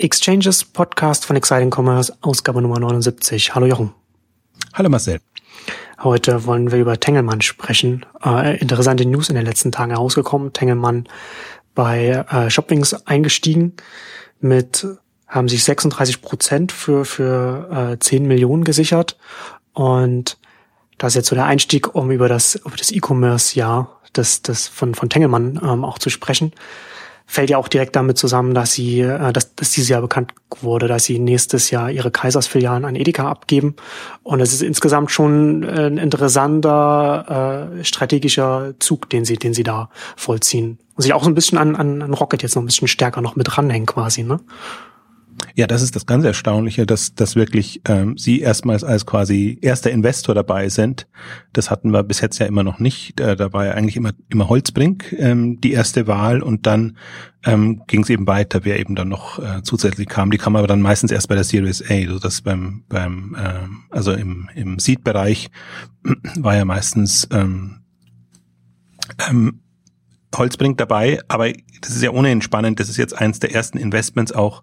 Exchanges Podcast von Exciting Commerce, Ausgabe Nummer 79. Hallo Jochen. Hallo Marcel. Heute wollen wir über Tengelmann sprechen. Äh, interessante News in den letzten Tagen herausgekommen. Tengelmann bei äh, Shoppings eingestiegen mit haben sich 36 Prozent für für äh, 10 Millionen gesichert und das ist jetzt so der Einstieg, um über das über das E-Commerce-Jahr das das von von Tengelmann ähm, auch zu sprechen fällt ja auch direkt damit zusammen, dass sie, äh, dass, dass dieses Jahr bekannt wurde, dass sie nächstes Jahr ihre Kaisersfilialen an Edeka abgeben. Und es ist insgesamt schon ein interessanter äh, strategischer Zug, den sie, den sie da vollziehen. Und sich auch so ein bisschen an, an, an Rocket jetzt noch ein bisschen stärker noch mit ranhängen quasi, ne? Ja, das ist das ganz Erstaunliche, dass, dass wirklich ähm, Sie erstmals als quasi erster Investor dabei sind. Das hatten wir bis jetzt ja immer noch nicht. Äh, da war ja eigentlich immer, immer Holzbrink ähm, die erste Wahl und dann ähm, ging es eben weiter, wer eben dann noch äh, zusätzlich kam. Die kam aber dann meistens erst bei der Series A, so dass beim, beim ähm, also im, im Seed-Bereich war ja meistens ähm, ähm, Holzbrink dabei, aber das ist ja ohnehin spannend, das ist jetzt eins der ersten Investments auch,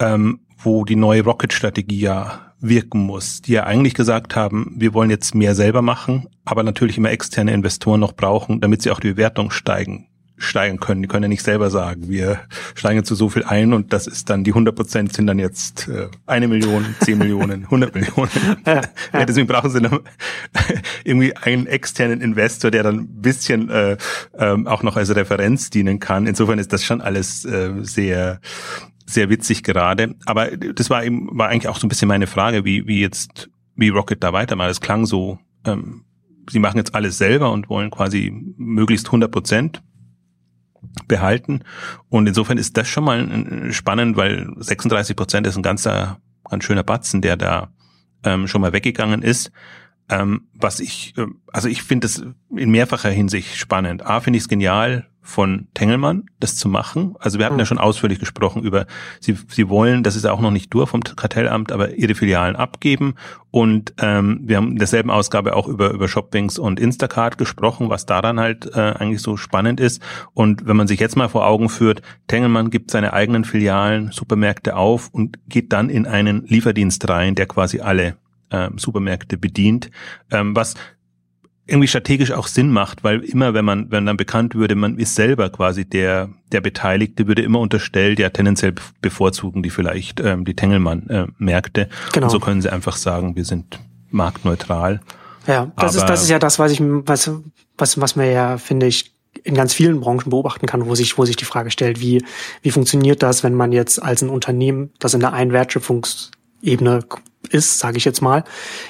ähm, wo die neue Rocket-Strategie ja wirken muss, die ja eigentlich gesagt haben, wir wollen jetzt mehr selber machen, aber natürlich immer externe Investoren noch brauchen, damit sie auch die Bewertung steigen steigen können. Die können ja nicht selber sagen, wir steigen zu so viel ein und das ist dann die 100 Prozent sind dann jetzt äh, eine Million, zehn Millionen, 100 Millionen. Ja, ja. Deswegen brauchen sie dann irgendwie einen externen Investor, der dann ein bisschen äh, ähm, auch noch als Referenz dienen kann. Insofern ist das schon alles äh, sehr sehr witzig gerade. Aber das war eben, war eigentlich auch so ein bisschen meine Frage, wie, wie jetzt, wie Rocket da weitermacht. Es klang so, ähm, sie machen jetzt alles selber und wollen quasi möglichst 100 Prozent behalten. Und insofern ist das schon mal spannend, weil 36 Prozent ist ein ganzer, ganz schöner Batzen, der da ähm, schon mal weggegangen ist. Ähm, was ich, äh, also ich finde das in mehrfacher Hinsicht spannend. A, finde ich es genial, von Tengelmann, das zu machen. Also wir hatten ja hm. schon ausführlich gesprochen über, sie, sie wollen, das ist auch noch nicht durch vom Kartellamt, aber ihre Filialen abgeben. Und ähm, wir haben in derselben Ausgabe auch über, über Shoppings und Instacart gesprochen, was daran halt äh, eigentlich so spannend ist. Und wenn man sich jetzt mal vor Augen führt, Tengelmann gibt seine eigenen Filialen, Supermärkte auf und geht dann in einen Lieferdienst rein, der quasi alle ähm, Supermärkte bedient, ähm, was irgendwie strategisch auch Sinn macht, weil immer, wenn man, wenn dann bekannt würde, man ist selber quasi der, der Beteiligte, würde immer unterstellt, ja, tendenziell bevorzugen die vielleicht ähm, die Tengelmann-Märkte. Äh, genau. Und so können sie einfach sagen, wir sind marktneutral. Ja, das Aber ist, das ist ja das, was ich, was, was, was mir ja, finde ich, in ganz vielen Branchen beobachten kann, wo sich, wo sich die Frage stellt, wie, wie funktioniert das, wenn man jetzt als ein Unternehmen, das in der einen Wertschöpfungsebene ist, sage ich jetzt mal,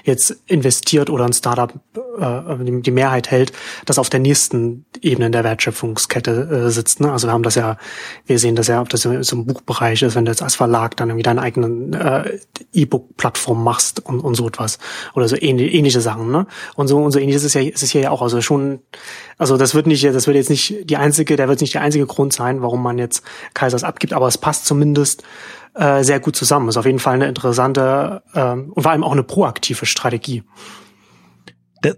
jetzt investiert oder ein Startup äh, die Mehrheit hält, das auf der nächsten Ebene in der Wertschöpfungskette äh, sitzt. Ne? Also wir haben das ja, wir sehen das ja, ob das so im Buchbereich ist, wenn du jetzt als Verlag dann irgendwie deine eigenen äh, E-Book-Plattform machst und, und so etwas oder so ähnliche, ähnliche Sachen. Ne? Und so und so ähnliches ist ja ist es hier ja auch. Also schon, also das wird nicht, das wird jetzt nicht die einzige, der wird nicht der einzige Grund sein, warum man jetzt Kaisers abgibt, aber es passt zumindest äh, sehr gut zusammen. Ist auf jeden Fall eine interessante ähm, und vor allem auch eine proaktive Strategie.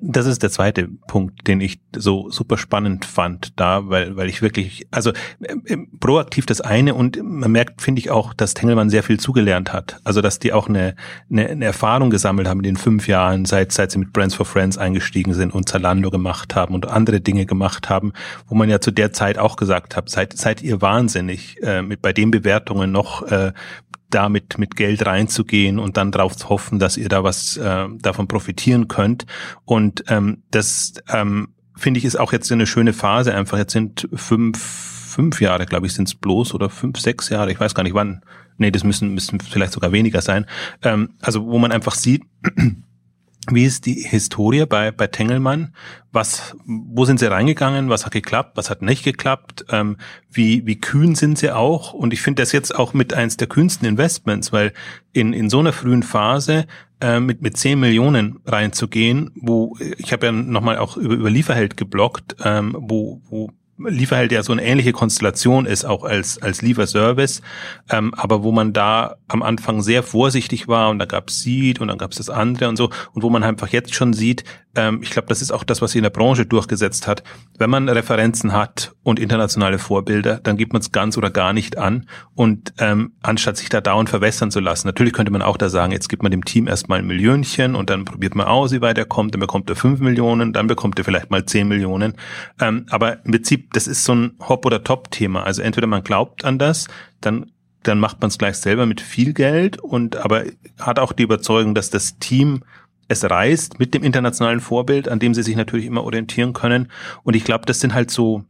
Das ist der zweite Punkt, den ich so super spannend fand da, weil, weil ich wirklich, also äh, proaktiv das eine und man merkt, finde ich auch, dass Tengelmann sehr viel zugelernt hat. Also, dass die auch eine, eine, eine Erfahrung gesammelt haben in den fünf Jahren, seit, seit sie mit Brands for Friends eingestiegen sind und Zalando gemacht haben und andere Dinge gemacht haben, wo man ja zu der Zeit auch gesagt hat, seid, seid ihr wahnsinnig, äh, mit bei den Bewertungen noch äh, damit mit Geld reinzugehen und dann darauf zu hoffen, dass ihr da was äh, davon profitieren könnt. Und ähm, das ähm, finde ich ist auch jetzt eine schöne Phase. Einfach jetzt sind fünf fünf Jahre, glaube ich, sind es bloß oder fünf, sechs Jahre. Ich weiß gar nicht wann. Nee, das müssen müssen vielleicht sogar weniger sein. Ähm, also wo man einfach sieht wie ist die Historie bei, bei Tengelmann? Was, wo sind sie reingegangen? Was hat geklappt? Was hat nicht geklappt? Ähm, wie, wie kühn sind sie auch? Und ich finde das jetzt auch mit eins der kühnsten Investments, weil in, in so einer frühen Phase äh, mit, mit 10 Millionen reinzugehen, wo, ich habe ja nochmal auch über, über Lieferheld geblockt, ähm, wo, wo Lieferheld ja so eine ähnliche Konstellation ist, auch als, als Lieferservice, ähm, aber wo man da am Anfang sehr vorsichtig war und da gab es Seed und dann gab es das andere und so und wo man einfach jetzt schon sieht, ähm, ich glaube, das ist auch das, was sich in der Branche durchgesetzt hat. Wenn man Referenzen hat und internationale Vorbilder, dann gibt man es ganz oder gar nicht an und ähm, anstatt sich da dauernd verwässern zu lassen. Natürlich könnte man auch da sagen, jetzt gibt man dem Team erstmal ein Millionchen und dann probiert man aus, wie weit er kommt, dann bekommt er fünf Millionen, dann bekommt er vielleicht mal zehn Millionen. Ähm, aber im Prinzip, das ist so ein Hop- oder Top-Thema. Also entweder man glaubt an das, dann dann macht man es gleich selber mit viel Geld und aber hat auch die Überzeugung, dass das Team es reißt mit dem internationalen Vorbild, an dem sie sich natürlich immer orientieren können. Und ich glaube, das sind halt so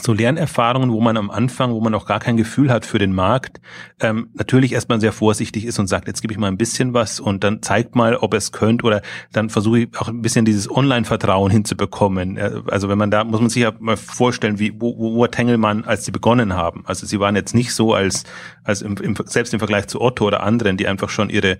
so Lernerfahrungen, wo man am Anfang, wo man noch gar kein Gefühl hat für den Markt, ähm, natürlich erstmal sehr vorsichtig ist und sagt, jetzt gebe ich mal ein bisschen was und dann zeigt mal, ob es könnt oder dann versuche ich auch ein bisschen dieses Online-Vertrauen hinzubekommen. Äh, also wenn man da, muss man sich ja mal vorstellen, wie, wo, wo war Tengelmann, als sie begonnen haben. Also sie waren jetzt nicht so als, als im, im, selbst im Vergleich zu Otto oder anderen, die einfach schon ihre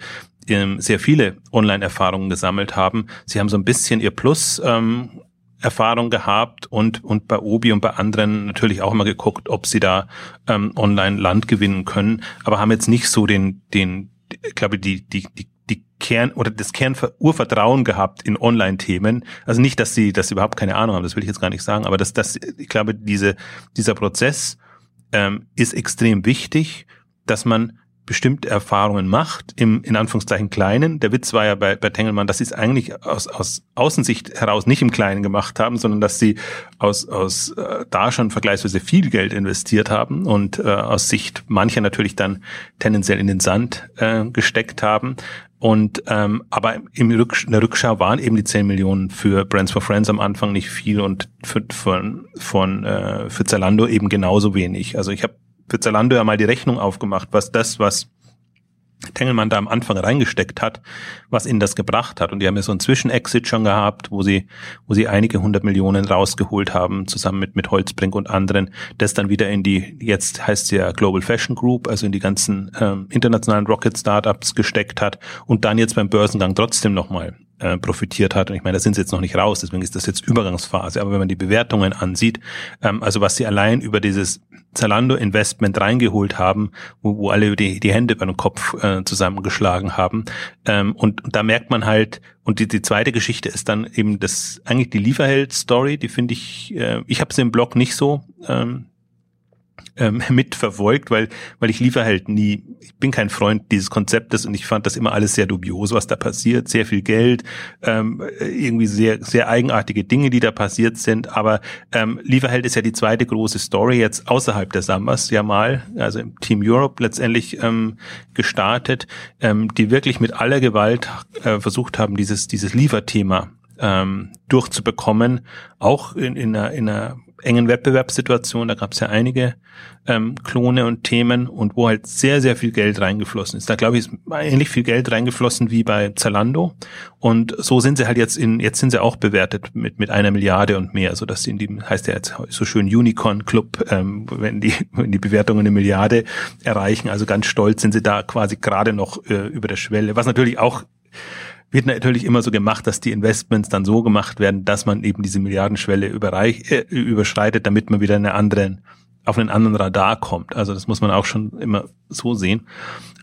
ähm, sehr viele Online-Erfahrungen gesammelt haben. Sie haben so ein bisschen ihr Plus ähm, Erfahrung gehabt und und bei Obi und bei anderen natürlich auch immer geguckt, ob sie da ähm, online Land gewinnen können, aber haben jetzt nicht so den den ich glaube die die die die Kern oder das Kernurvertrauen gehabt in Online-Themen. Also nicht, dass sie, dass sie überhaupt keine Ahnung haben, das will ich jetzt gar nicht sagen, aber dass das, ich glaube, diese, dieser Prozess ähm, ist extrem wichtig, dass man bestimmte Erfahrungen macht, im in Anführungszeichen Kleinen. Der Witz war ja bei, bei Tengelmann, dass sie es eigentlich aus, aus Außensicht heraus nicht im Kleinen gemacht haben, sondern dass sie aus, aus äh, da schon vergleichsweise viel Geld investiert haben und äh, aus Sicht mancher natürlich dann tendenziell in den Sand äh, gesteckt haben. Und ähm, aber im Rücksch in der Rückschau waren eben die 10 Millionen für Brands for Friends am Anfang nicht viel und für, von, von äh, für Zalando eben genauso wenig. Also ich habe für Zalando ja mal die Rechnung aufgemacht, was das, was Tengelmann da am Anfang reingesteckt hat, was ihnen das gebracht hat. Und die haben ja so einen Zwischenexit schon gehabt, wo sie, wo sie einige hundert Millionen rausgeholt haben, zusammen mit, mit Holzbrink und anderen, das dann wieder in die, jetzt heißt ja Global Fashion Group, also in die ganzen ähm, internationalen Rocket Startups gesteckt hat und dann jetzt beim Börsengang trotzdem nochmal äh, profitiert hat. Und ich meine, da sind sie jetzt noch nicht raus, deswegen ist das jetzt Übergangsphase. Aber wenn man die Bewertungen ansieht, ähm, also was sie allein über dieses Zalando-Investment reingeholt haben, wo, wo alle die, die Hände über den Kopf äh, zusammengeschlagen haben. Ähm, und, und da merkt man halt, und die, die zweite Geschichte ist dann eben das eigentlich die Lieferheld-Story, die finde ich, äh, ich habe sie im Blog nicht so ähm, ähm, mitverfolgt, weil, weil ich liefere halt nie, ich bin kein Freund dieses Konzeptes und ich fand das immer alles sehr dubios, was da passiert, sehr viel Geld, ähm, irgendwie sehr, sehr eigenartige Dinge, die da passiert sind, aber ähm, Lieferheld ist ja die zweite große Story jetzt außerhalb der Sambas ja mal, also im Team Europe letztendlich ähm, gestartet, ähm, die wirklich mit aller Gewalt äh, versucht haben, dieses, dieses Lieferthema ähm, durchzubekommen, auch in, in, einer, in einer engen Wettbewerbssituation, da gab es ja einige ähm, Klone und Themen und wo halt sehr, sehr viel Geld reingeflossen ist. Da glaube ich, ist ähnlich viel Geld reingeflossen wie bei Zalando. Und so sind sie halt jetzt in, jetzt sind sie auch bewertet mit, mit einer Milliarde und mehr, so dass sie in dem, heißt ja jetzt so schön Unicorn Club, ähm, wenn die, wenn die Bewertungen eine Milliarde erreichen. Also ganz stolz sind sie da quasi gerade noch äh, über der Schwelle, was natürlich auch wird natürlich immer so gemacht, dass die Investments dann so gemacht werden, dass man eben diese Milliardenschwelle äh, überschreitet, damit man wieder eine anderen, auf einen anderen Radar kommt. Also das muss man auch schon immer so sehen.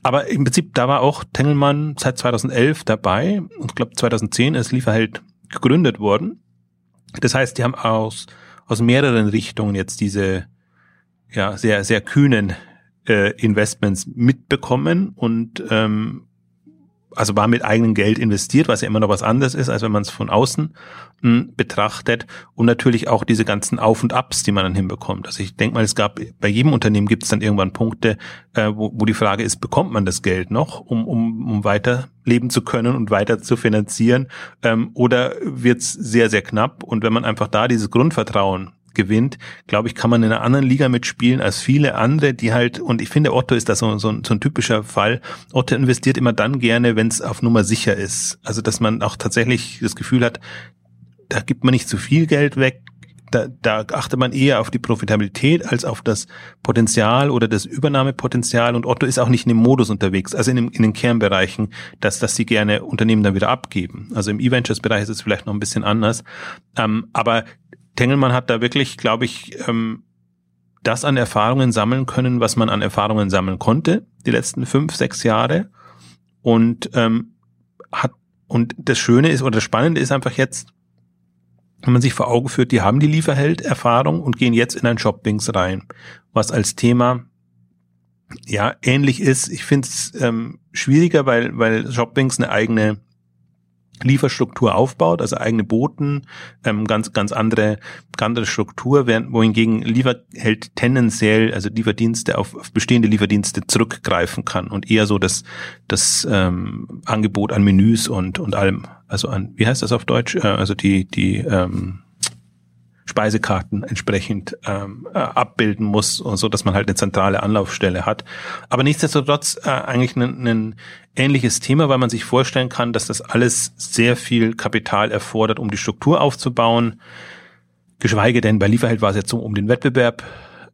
Aber im Prinzip, da war auch Tengelmann seit 2011 dabei und ich glaube 2010 ist Lieferheld gegründet worden. Das heißt, die haben aus, aus mehreren Richtungen jetzt diese ja, sehr, sehr kühnen äh, Investments mitbekommen und ähm, also war mit eigenem Geld investiert, was ja immer noch was anderes ist, als wenn man es von außen mh, hm, betrachtet. Und natürlich auch diese ganzen Auf und Abs, die man dann hinbekommt. Also ich denke mal, es gab bei jedem Unternehmen gibt es dann irgendwann Punkte, äh, wo, wo die Frage ist, bekommt man das Geld noch, um, um, um weiter leben zu können und weiter zu finanzieren, ähm, oder wird es sehr, sehr knapp? Und wenn man einfach da dieses Grundvertrauen gewinnt, glaube ich, kann man in einer anderen Liga mitspielen als viele andere, die halt, und ich finde, Otto ist da so, so, so ein typischer Fall. Otto investiert immer dann gerne, wenn es auf Nummer sicher ist. Also, dass man auch tatsächlich das Gefühl hat, da gibt man nicht zu viel Geld weg, da, da achtet man eher auf die Profitabilität als auf das Potenzial oder das Übernahmepotenzial. Und Otto ist auch nicht in dem Modus unterwegs, also in, dem, in den Kernbereichen, dass, dass sie gerne Unternehmen dann wieder abgeben. Also im E-Ventures-Bereich ist es vielleicht noch ein bisschen anders. Ähm, aber Tengelmann hat da wirklich, glaube ich, ähm, das an Erfahrungen sammeln können, was man an Erfahrungen sammeln konnte, die letzten fünf, sechs Jahre. Und ähm, hat, und das Schöne ist, oder das Spannende ist einfach jetzt, wenn man sich vor Augen führt, die haben die Lieferheld-Erfahrung und gehen jetzt in ein Shoppings rein, was als Thema ja ähnlich ist. Ich finde es ähm, schwieriger, weil, weil Shoppings eine eigene Lieferstruktur aufbaut, also eigene Boten, ähm, ganz ganz andere ganz andere Struktur, während wohingegen Lieferheld tendenziell also Lieferdienste auf, auf bestehende Lieferdienste zurückgreifen kann und eher so das das ähm, Angebot an Menüs und und allem, also an wie heißt das auf Deutsch, äh, also die die ähm, Speisekarten entsprechend ähm, äh, abbilden muss, so dass man halt eine zentrale Anlaufstelle hat. Aber nichtsdestotrotz äh, eigentlich ein, ein ähnliches Thema, weil man sich vorstellen kann, dass das alles sehr viel Kapital erfordert, um die Struktur aufzubauen. Geschweige denn, bei Lieferheld war es jetzt so, um den Wettbewerb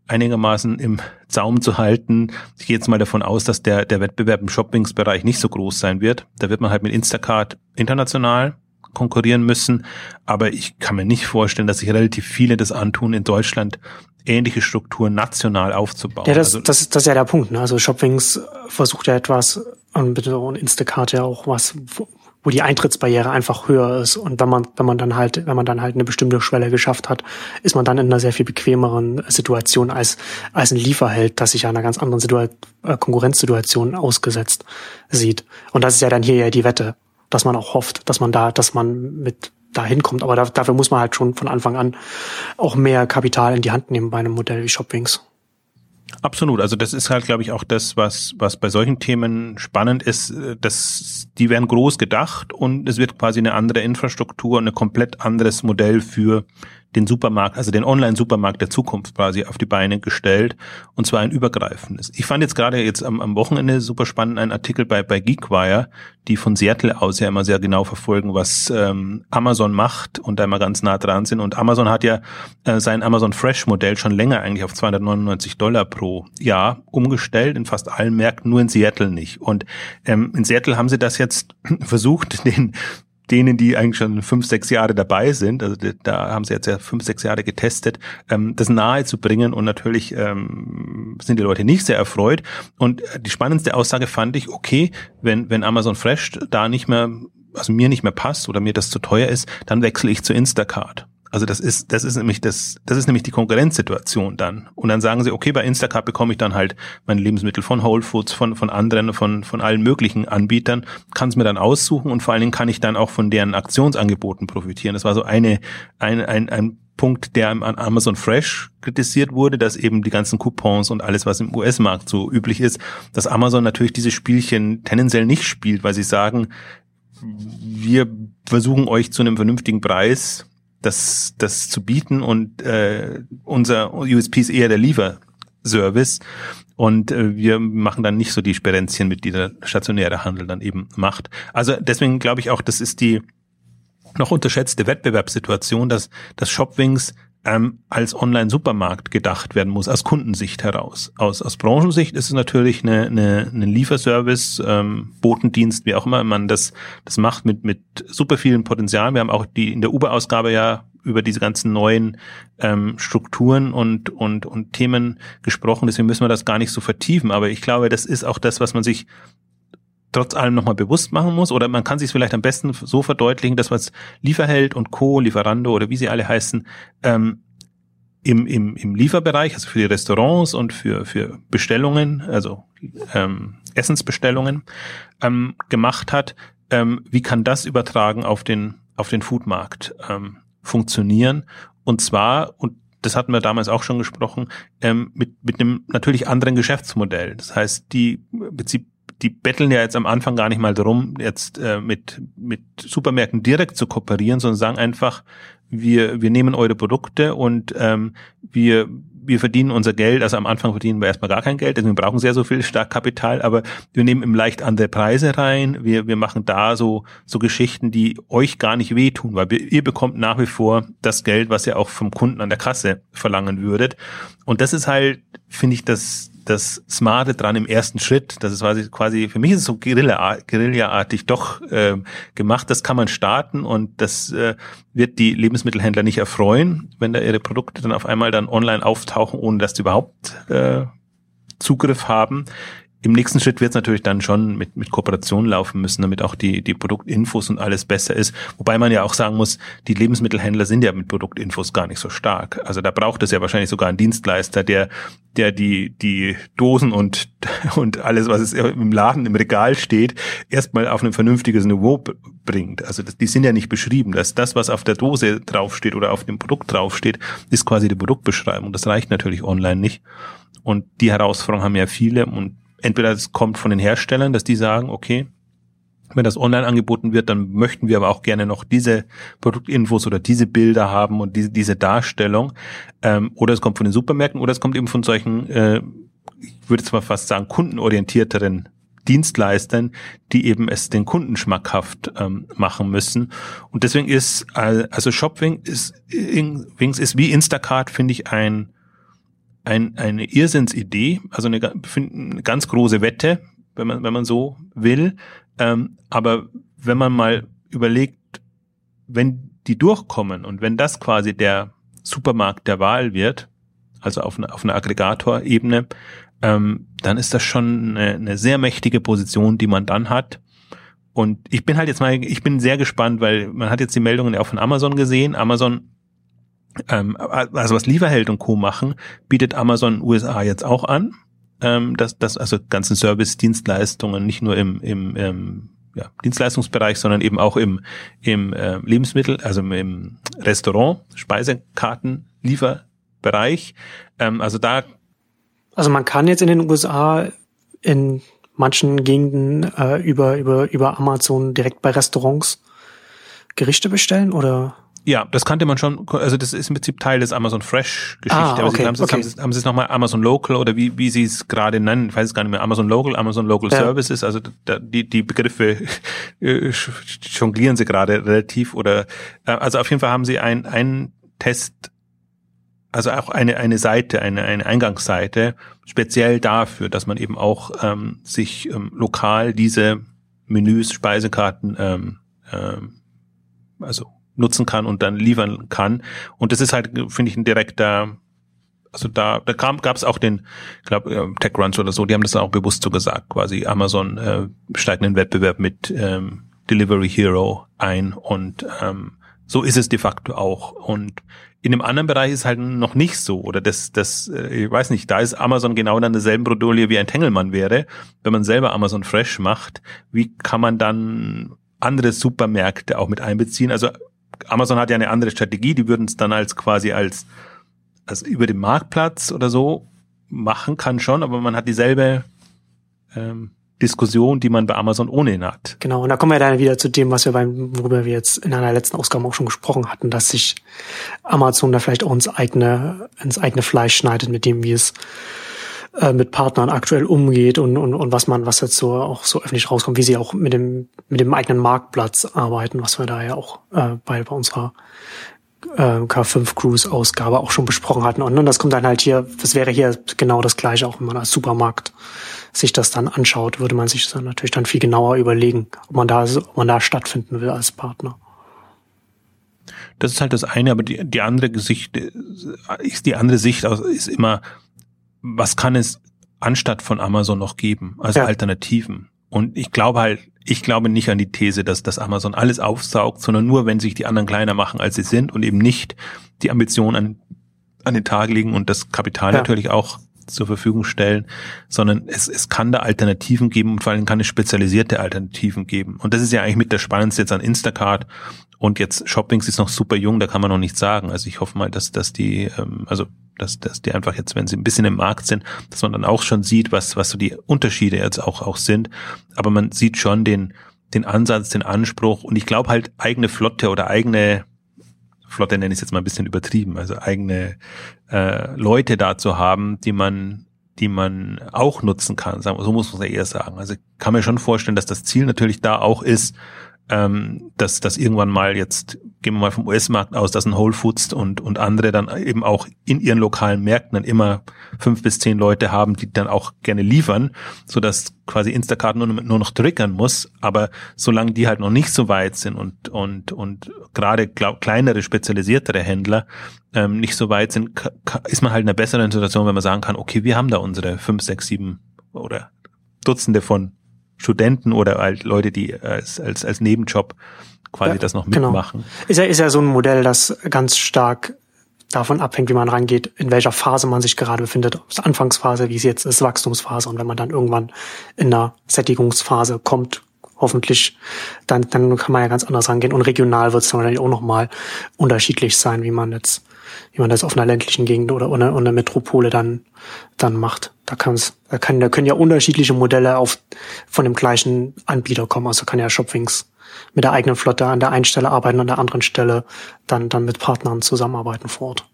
einigermaßen im Zaum zu halten. Ich gehe jetzt mal davon aus, dass der, der Wettbewerb im Shoppingsbereich nicht so groß sein wird. Da wird man halt mit Instacart international konkurrieren müssen. Aber ich kann mir nicht vorstellen, dass sich relativ viele das antun, in Deutschland ähnliche Strukturen national aufzubauen. Ja, das, also, das, das ist ja der Punkt. Ne? Also Shopwings versucht ja etwas, und Instacart ja auch was, wo, wo die Eintrittsbarriere einfach höher ist. Und wenn man, wenn man dann halt, wenn man dann halt eine bestimmte Schwelle geschafft hat, ist man dann in einer sehr viel bequemeren Situation als, als ein Lieferheld, das sich ja einer ganz anderen Situa äh, Konkurrenzsituation ausgesetzt sieht. Und das ist ja dann hier ja die Wette dass man auch hofft, dass man da, dass man mit dahin kommt. Aber da, dafür muss man halt schon von Anfang an auch mehr Kapital in die Hand nehmen bei einem Modell wie Shopwings. Absolut. Also das ist halt, glaube ich, auch das, was, was bei solchen Themen spannend ist, dass die werden groß gedacht und es wird quasi eine andere Infrastruktur, ein komplett anderes Modell für den Supermarkt, also den Online-Supermarkt der Zukunft quasi auf die Beine gestellt und zwar ein übergreifendes. Ich fand jetzt gerade jetzt am, am Wochenende super spannend einen Artikel bei, bei Geekwire, die von Seattle aus ja immer sehr genau verfolgen, was ähm, Amazon macht und da immer ganz nah dran sind. Und Amazon hat ja äh, sein Amazon Fresh Modell schon länger eigentlich auf 299 Dollar pro Jahr umgestellt, in fast allen Märkten, nur in Seattle nicht. Und ähm, in Seattle haben sie das jetzt versucht, den denen, die eigentlich schon fünf, sechs Jahre dabei sind, also da haben sie jetzt ja fünf, sechs Jahre getestet, ähm, das nahe zu bringen und natürlich ähm, sind die Leute nicht sehr erfreut. Und die spannendste Aussage fand ich, okay, wenn, wenn Amazon Fresh da nicht mehr, also mir nicht mehr passt oder mir das zu teuer ist, dann wechsle ich zu Instacart. Also das ist, das ist nämlich das, das ist nämlich die Konkurrenzsituation dann. Und dann sagen sie, okay, bei Instacart bekomme ich dann halt meine Lebensmittel von Whole Foods, von, von anderen, von, von allen möglichen Anbietern, kann es mir dann aussuchen und vor allen Dingen kann ich dann auch von deren Aktionsangeboten profitieren. Das war so eine, ein, ein, ein Punkt, der an Amazon Fresh kritisiert wurde, dass eben die ganzen Coupons und alles, was im US-Markt so üblich ist, dass Amazon natürlich diese Spielchen tendenziell nicht spielt, weil sie sagen, wir versuchen euch zu einem vernünftigen Preis das, das zu bieten und äh, unser USP ist eher der Lieferservice und äh, wir machen dann nicht so die Sperenzchen mit, die der stationäre Handel dann eben macht. Also deswegen glaube ich auch, das ist die noch unterschätzte Wettbewerbssituation, dass, dass Shopwings ähm, als Online-Supermarkt gedacht werden muss, aus Kundensicht heraus. Aus, aus Branchensicht ist es natürlich eine, eine, eine Lieferservice, ähm, Botendienst, wie auch immer man das, das macht, mit, mit super vielen Potenzialen. Wir haben auch die in der Uber-Ausgabe ja über diese ganzen neuen ähm, Strukturen und, und, und Themen gesprochen. Deswegen müssen wir das gar nicht so vertiefen. Aber ich glaube, das ist auch das, was man sich trotz allem nochmal bewusst machen muss. Oder man kann sich vielleicht am besten so verdeutlichen, dass was Lieferheld und Co., Lieferando oder wie sie alle heißen, ähm, im, im, im Lieferbereich, also für die Restaurants und für, für Bestellungen, also ähm, Essensbestellungen, ähm, gemacht hat. Ähm, wie kann das übertragen auf den, auf den Foodmarkt ähm, funktionieren? Und zwar, und das hatten wir damals auch schon gesprochen, ähm, mit, mit einem natürlich anderen Geschäftsmodell. Das heißt, die im Prinzip die betteln ja jetzt am Anfang gar nicht mal darum, jetzt äh, mit, mit Supermärkten direkt zu kooperieren, sondern sagen einfach, wir, wir nehmen eure Produkte und ähm, wir, wir verdienen unser Geld, also am Anfang verdienen wir erstmal gar kein Geld, wir brauchen sehr so viel Starkkapital, aber wir nehmen im leicht andere Preise rein, wir, wir machen da so, so Geschichten, die euch gar nicht wehtun, weil wir, ihr bekommt nach wie vor das Geld, was ihr auch vom Kunden an der Kasse verlangen würdet. Und das ist halt, finde ich, das, das Smarte dran im ersten Schritt. Das ist quasi, quasi für mich ist es so Guerilla-artig doch äh, gemacht. Das kann man starten und das äh, wird die Lebensmittelhändler nicht erfreuen, wenn da ihre Produkte dann auf einmal dann online auftauchen, ohne dass die überhaupt äh, Zugriff haben. Im nächsten Schritt wird es natürlich dann schon mit, mit Kooperationen laufen müssen, damit auch die, die Produktinfos und alles besser ist. Wobei man ja auch sagen muss, die Lebensmittelhändler sind ja mit Produktinfos gar nicht so stark. Also da braucht es ja wahrscheinlich sogar einen Dienstleister, der, der die, die Dosen und, und alles, was es im Laden, im Regal steht, erstmal auf ein vernünftiges Niveau bringt. Also das, die sind ja nicht beschrieben. dass das, was auf der Dose draufsteht oder auf dem Produkt draufsteht, ist quasi die Produktbeschreibung. Das reicht natürlich online nicht. Und die Herausforderung haben ja viele und entweder es kommt von den Herstellern, dass die sagen, okay, wenn das online angeboten wird, dann möchten wir aber auch gerne noch diese Produktinfos oder diese Bilder haben und diese, diese Darstellung. Ähm, oder es kommt von den Supermärkten oder es kommt eben von solchen, äh, ich würde zwar fast sagen, kundenorientierteren Dienstleistern, die eben es den Kunden schmackhaft ähm, machen müssen. Und deswegen ist, also Shopwing ist, Wings ist wie Instacart, finde ich, ein ein, eine Irrsinnsidee, also eine, eine ganz große Wette, wenn man, wenn man so will. Ähm, aber wenn man mal überlegt, wenn die durchkommen und wenn das quasi der Supermarkt der Wahl wird, also auf, eine, auf einer Aggregatorebene, ähm, dann ist das schon eine, eine sehr mächtige Position, die man dann hat. Und ich bin halt jetzt mal, ich bin sehr gespannt, weil man hat jetzt die Meldungen ja auch von Amazon gesehen. Amazon ähm, also was Lieferheld und Co. machen, bietet Amazon USA jetzt auch an. Ähm, dass das also ganzen Service-Dienstleistungen nicht nur im, im, im ja, Dienstleistungsbereich, sondern eben auch im, im äh, Lebensmittel, also im Restaurant, Speisekarten, Lieferbereich. Ähm, also da. Also man kann jetzt in den USA in manchen Gegenden äh, über, über, über Amazon direkt bei Restaurants Gerichte bestellen oder? Ja, das kannte man schon, also das ist im Prinzip Teil des Amazon Fresh Geschichte. Ah, okay, aber sie haben, okay. haben, sie, haben sie es nochmal Amazon Local oder wie, wie sie es gerade nennen, ich weiß es gar nicht mehr, Amazon Local, Amazon Local ja. Services, also da, die, die Begriffe äh, jonglieren sie gerade relativ oder, äh, also auf jeden Fall haben sie ein, einen Test, also auch eine, eine Seite, eine, eine Eingangsseite, speziell dafür, dass man eben auch ähm, sich ähm, lokal diese Menüs, Speisekarten, ähm, ähm, also nutzen kann und dann liefern kann. Und das ist halt, finde ich, ein direkter, also da, da kam, gab es auch den, ich glaube, äh, TechCrunch oder so, die haben das auch bewusst so gesagt, quasi Amazon äh, steigt in den Wettbewerb mit ähm, Delivery Hero ein und ähm, so ist es de facto auch. Und in dem anderen Bereich ist halt noch nicht so. Oder das, das, äh, ich weiß nicht, da ist Amazon genau dann derselben Bredouille wie ein Tengelmann wäre. Wenn man selber Amazon Fresh macht, wie kann man dann andere Supermärkte auch mit einbeziehen? Also Amazon hat ja eine andere Strategie, die würden es dann als quasi als, als über den Marktplatz oder so machen kann schon, aber man hat dieselbe ähm, Diskussion, die man bei Amazon ohnehin hat. Genau, und da kommen wir dann wieder zu dem, was wir beim, worüber wir jetzt in einer letzten Ausgabe auch schon gesprochen hatten, dass sich Amazon da vielleicht auch ins eigene, ins eigene Fleisch schneidet, mit dem, wie es äh, mit Partnern aktuell umgeht und, und, und was man, was jetzt so auch so öffentlich rauskommt, wie sie auch mit dem, mit dem eigenen Marktplatz arbeiten, was wir da ja auch äh, bei, bei unserer äh, K5 Cruise Ausgabe auch schon besprochen hatten. Und, und das kommt dann halt hier, das wäre hier genau das gleiche, auch wenn man als Supermarkt sich das dann anschaut, würde man sich dann natürlich dann viel genauer überlegen, ob man da, ob man da stattfinden will als Partner. Das ist halt das eine, aber die, die andere Gesicht ist die andere Sicht aus, ist immer, was kann es anstatt von Amazon noch geben, also ja. Alternativen. Und ich glaube halt, ich glaube nicht an die These, dass das Amazon alles aufsaugt, sondern nur, wenn sich die anderen kleiner machen, als sie sind und eben nicht die Ambitionen an, an den Tag legen und das Kapital ja. natürlich auch zur Verfügung stellen, sondern es, es kann da Alternativen geben und vor allem kann es spezialisierte Alternativen geben. Und das ist ja eigentlich mit der Spannendste jetzt an Instacart und jetzt Shoppings ist noch super jung, da kann man noch nichts sagen. Also ich hoffe mal, dass, dass die, ähm, also dass, dass die einfach jetzt, wenn sie ein bisschen im Markt sind, dass man dann auch schon sieht, was, was so die Unterschiede jetzt auch, auch sind. Aber man sieht schon den, den Ansatz, den Anspruch und ich glaube halt eigene Flotte oder eigene Flotte nenne ich es jetzt mal ein bisschen übertrieben, also eigene äh, Leute da zu haben, die man die man auch nutzen kann. So muss man es ja eher sagen. Also ich kann mir schon vorstellen, dass das Ziel natürlich da auch ist, ähm, dass, dass irgendwann mal jetzt, gehen wir mal vom US-Markt aus, dass ein Whole Foods und, und andere dann eben auch in ihren lokalen Märkten dann immer fünf bis zehn Leute haben, die dann auch gerne liefern, so dass quasi Instacart nur, nur noch triggern muss. Aber solange die halt noch nicht so weit sind und, und, und gerade kleinere, spezialisiertere Händler ähm, nicht so weit sind, ist man halt in einer besseren Situation, wenn man sagen kann, okay, wir haben da unsere fünf, sechs, sieben oder Dutzende von Studenten oder halt Leute, die als, als, als Nebenjob quasi ja, das noch genau. mitmachen. Genau. Ist ja, ist ja so ein Modell, das ganz stark davon abhängt, wie man rangeht, in welcher Phase man sich gerade befindet. Ob es Anfangsphase, wie es jetzt ist, Wachstumsphase. Und wenn man dann irgendwann in einer Sättigungsphase kommt, hoffentlich, dann, dann kann man ja ganz anders rangehen. Und regional wird es dann wahrscheinlich auch nochmal unterschiedlich sein, wie man jetzt, wie man das auf einer ländlichen Gegend oder in einer Metropole dann, dann macht. Da, kann's, da, kann, da können ja unterschiedliche Modelle auf, von dem gleichen Anbieter kommen. Also kann ja Shopwings mit der eigenen Flotte an der einen Stelle arbeiten, an der anderen Stelle dann, dann mit Partnern zusammenarbeiten vor Ort.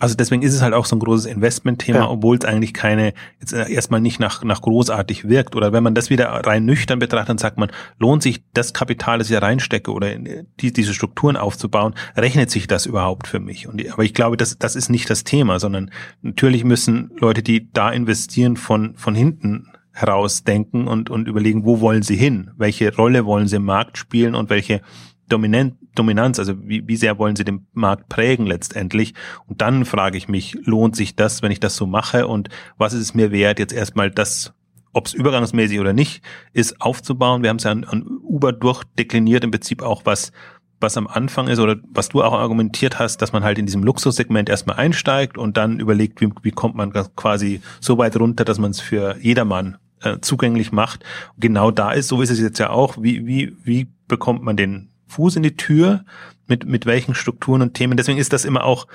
Also deswegen ist es halt auch so ein großes Investmentthema, ja. obwohl es eigentlich keine, jetzt erstmal nicht nach, nach großartig wirkt. Oder wenn man das wieder rein nüchtern betrachtet, dann sagt man, lohnt sich das Kapital, das ich da reinstecke oder die, diese Strukturen aufzubauen, rechnet sich das überhaupt für mich? Und, aber ich glaube, das, das ist nicht das Thema, sondern natürlich müssen Leute, die da investieren, von, von hinten herausdenken und, und überlegen, wo wollen sie hin? Welche Rolle wollen sie im Markt spielen und welche Dominant, Dominanz, also wie, wie sehr wollen sie den Markt prägen letztendlich? Und dann frage ich mich, lohnt sich das, wenn ich das so mache? Und was ist es mir wert, jetzt erstmal das, ob es übergangsmäßig oder nicht ist, aufzubauen? Wir haben es ja an, an Uber durchdekliniert, im Prinzip auch was, was am Anfang ist oder was du auch argumentiert hast, dass man halt in diesem Luxussegment erstmal einsteigt und dann überlegt, wie, wie kommt man quasi so weit runter, dass man es für jedermann äh, zugänglich macht. Genau da ist, so ist es jetzt ja auch, wie, wie, wie bekommt man den Fuß in die Tür, mit, mit welchen Strukturen und Themen. Deswegen ist das immer auch,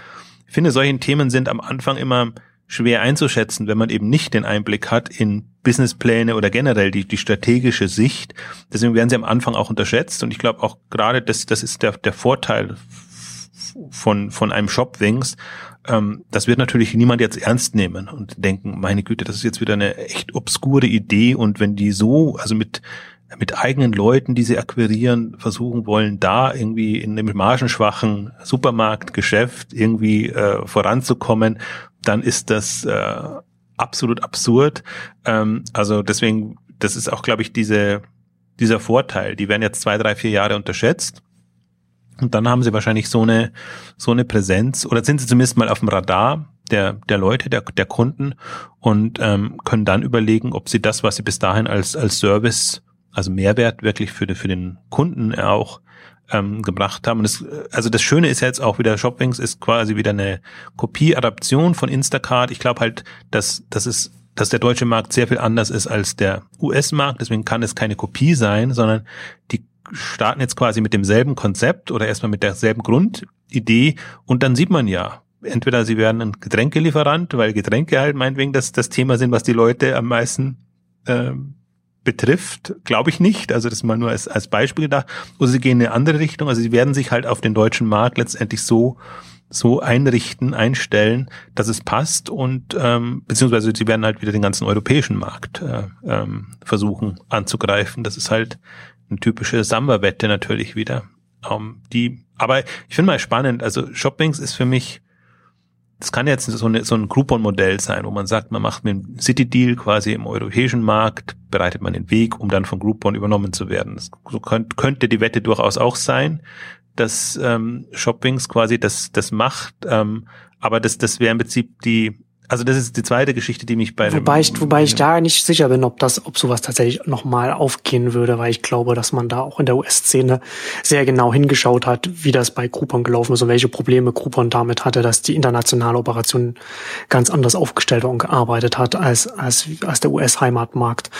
ich finde, solche Themen sind am Anfang immer schwer einzuschätzen, wenn man eben nicht den Einblick hat in Businesspläne oder generell die, die strategische Sicht. Deswegen werden sie am Anfang auch unterschätzt und ich glaube auch gerade, das, das ist der, der Vorteil von, von einem Shopwings. Ähm, das wird natürlich niemand jetzt ernst nehmen und denken, meine Güte, das ist jetzt wieder eine echt obskure Idee und wenn die so, also mit, mit eigenen Leuten, die sie akquirieren, versuchen wollen, da irgendwie in einem margenschwachen Supermarktgeschäft irgendwie äh, voranzukommen, dann ist das äh, absolut absurd. Ähm, also deswegen, das ist auch, glaube ich, diese, dieser Vorteil. Die werden jetzt zwei, drei, vier Jahre unterschätzt. Und dann haben sie wahrscheinlich so eine, so eine Präsenz oder sind sie zumindest mal auf dem Radar der, der Leute, der, der Kunden und ähm, können dann überlegen, ob sie das, was sie bis dahin als, als Service also Mehrwert wirklich für, für den Kunden auch ähm, gebracht haben. Und das, also das Schöne ist jetzt auch wieder, Shopwings ist quasi wieder eine Kopie-Adaption von Instacart. Ich glaube halt, dass, dass es dass der deutsche Markt sehr viel anders ist als der US-Markt. Deswegen kann es keine Kopie sein, sondern die starten jetzt quasi mit demselben Konzept oder erstmal mit derselben Grundidee und dann sieht man ja, entweder sie werden ein Getränkelieferant, weil Getränke halt meinetwegen das, das Thema sind, was die Leute am meisten ähm, betrifft, glaube ich nicht. Also das mal nur als, als Beispiel gedacht. Oder sie gehen in eine andere Richtung. Also sie werden sich halt auf den deutschen Markt letztendlich so so einrichten, einstellen, dass es passt und ähm, beziehungsweise sie werden halt wieder den ganzen europäischen Markt äh, ähm, versuchen anzugreifen. Das ist halt eine typische Samba-Wette natürlich wieder. Ähm, die, aber ich finde mal spannend. Also Shoppings ist für mich das kann jetzt so, eine, so ein Groupon-Modell sein, wo man sagt, man macht mit einem City-Deal quasi im europäischen Markt, bereitet man den Weg, um dann von Groupon übernommen zu werden. Das, so könnt, könnte die Wette durchaus auch sein, dass ähm, Shoppings quasi das, das macht. Ähm, aber das, das wäre im Prinzip die also das ist die zweite Geschichte, die mich bei wobei ich wobei ich da nicht sicher bin, ob das ob sowas tatsächlich nochmal aufgehen würde, weil ich glaube, dass man da auch in der US-Szene sehr genau hingeschaut hat, wie das bei Groupon gelaufen ist und welche Probleme Groupon damit hatte, dass die internationale Operation ganz anders aufgestellt war und gearbeitet hat als als als der US-Heimatmarkt.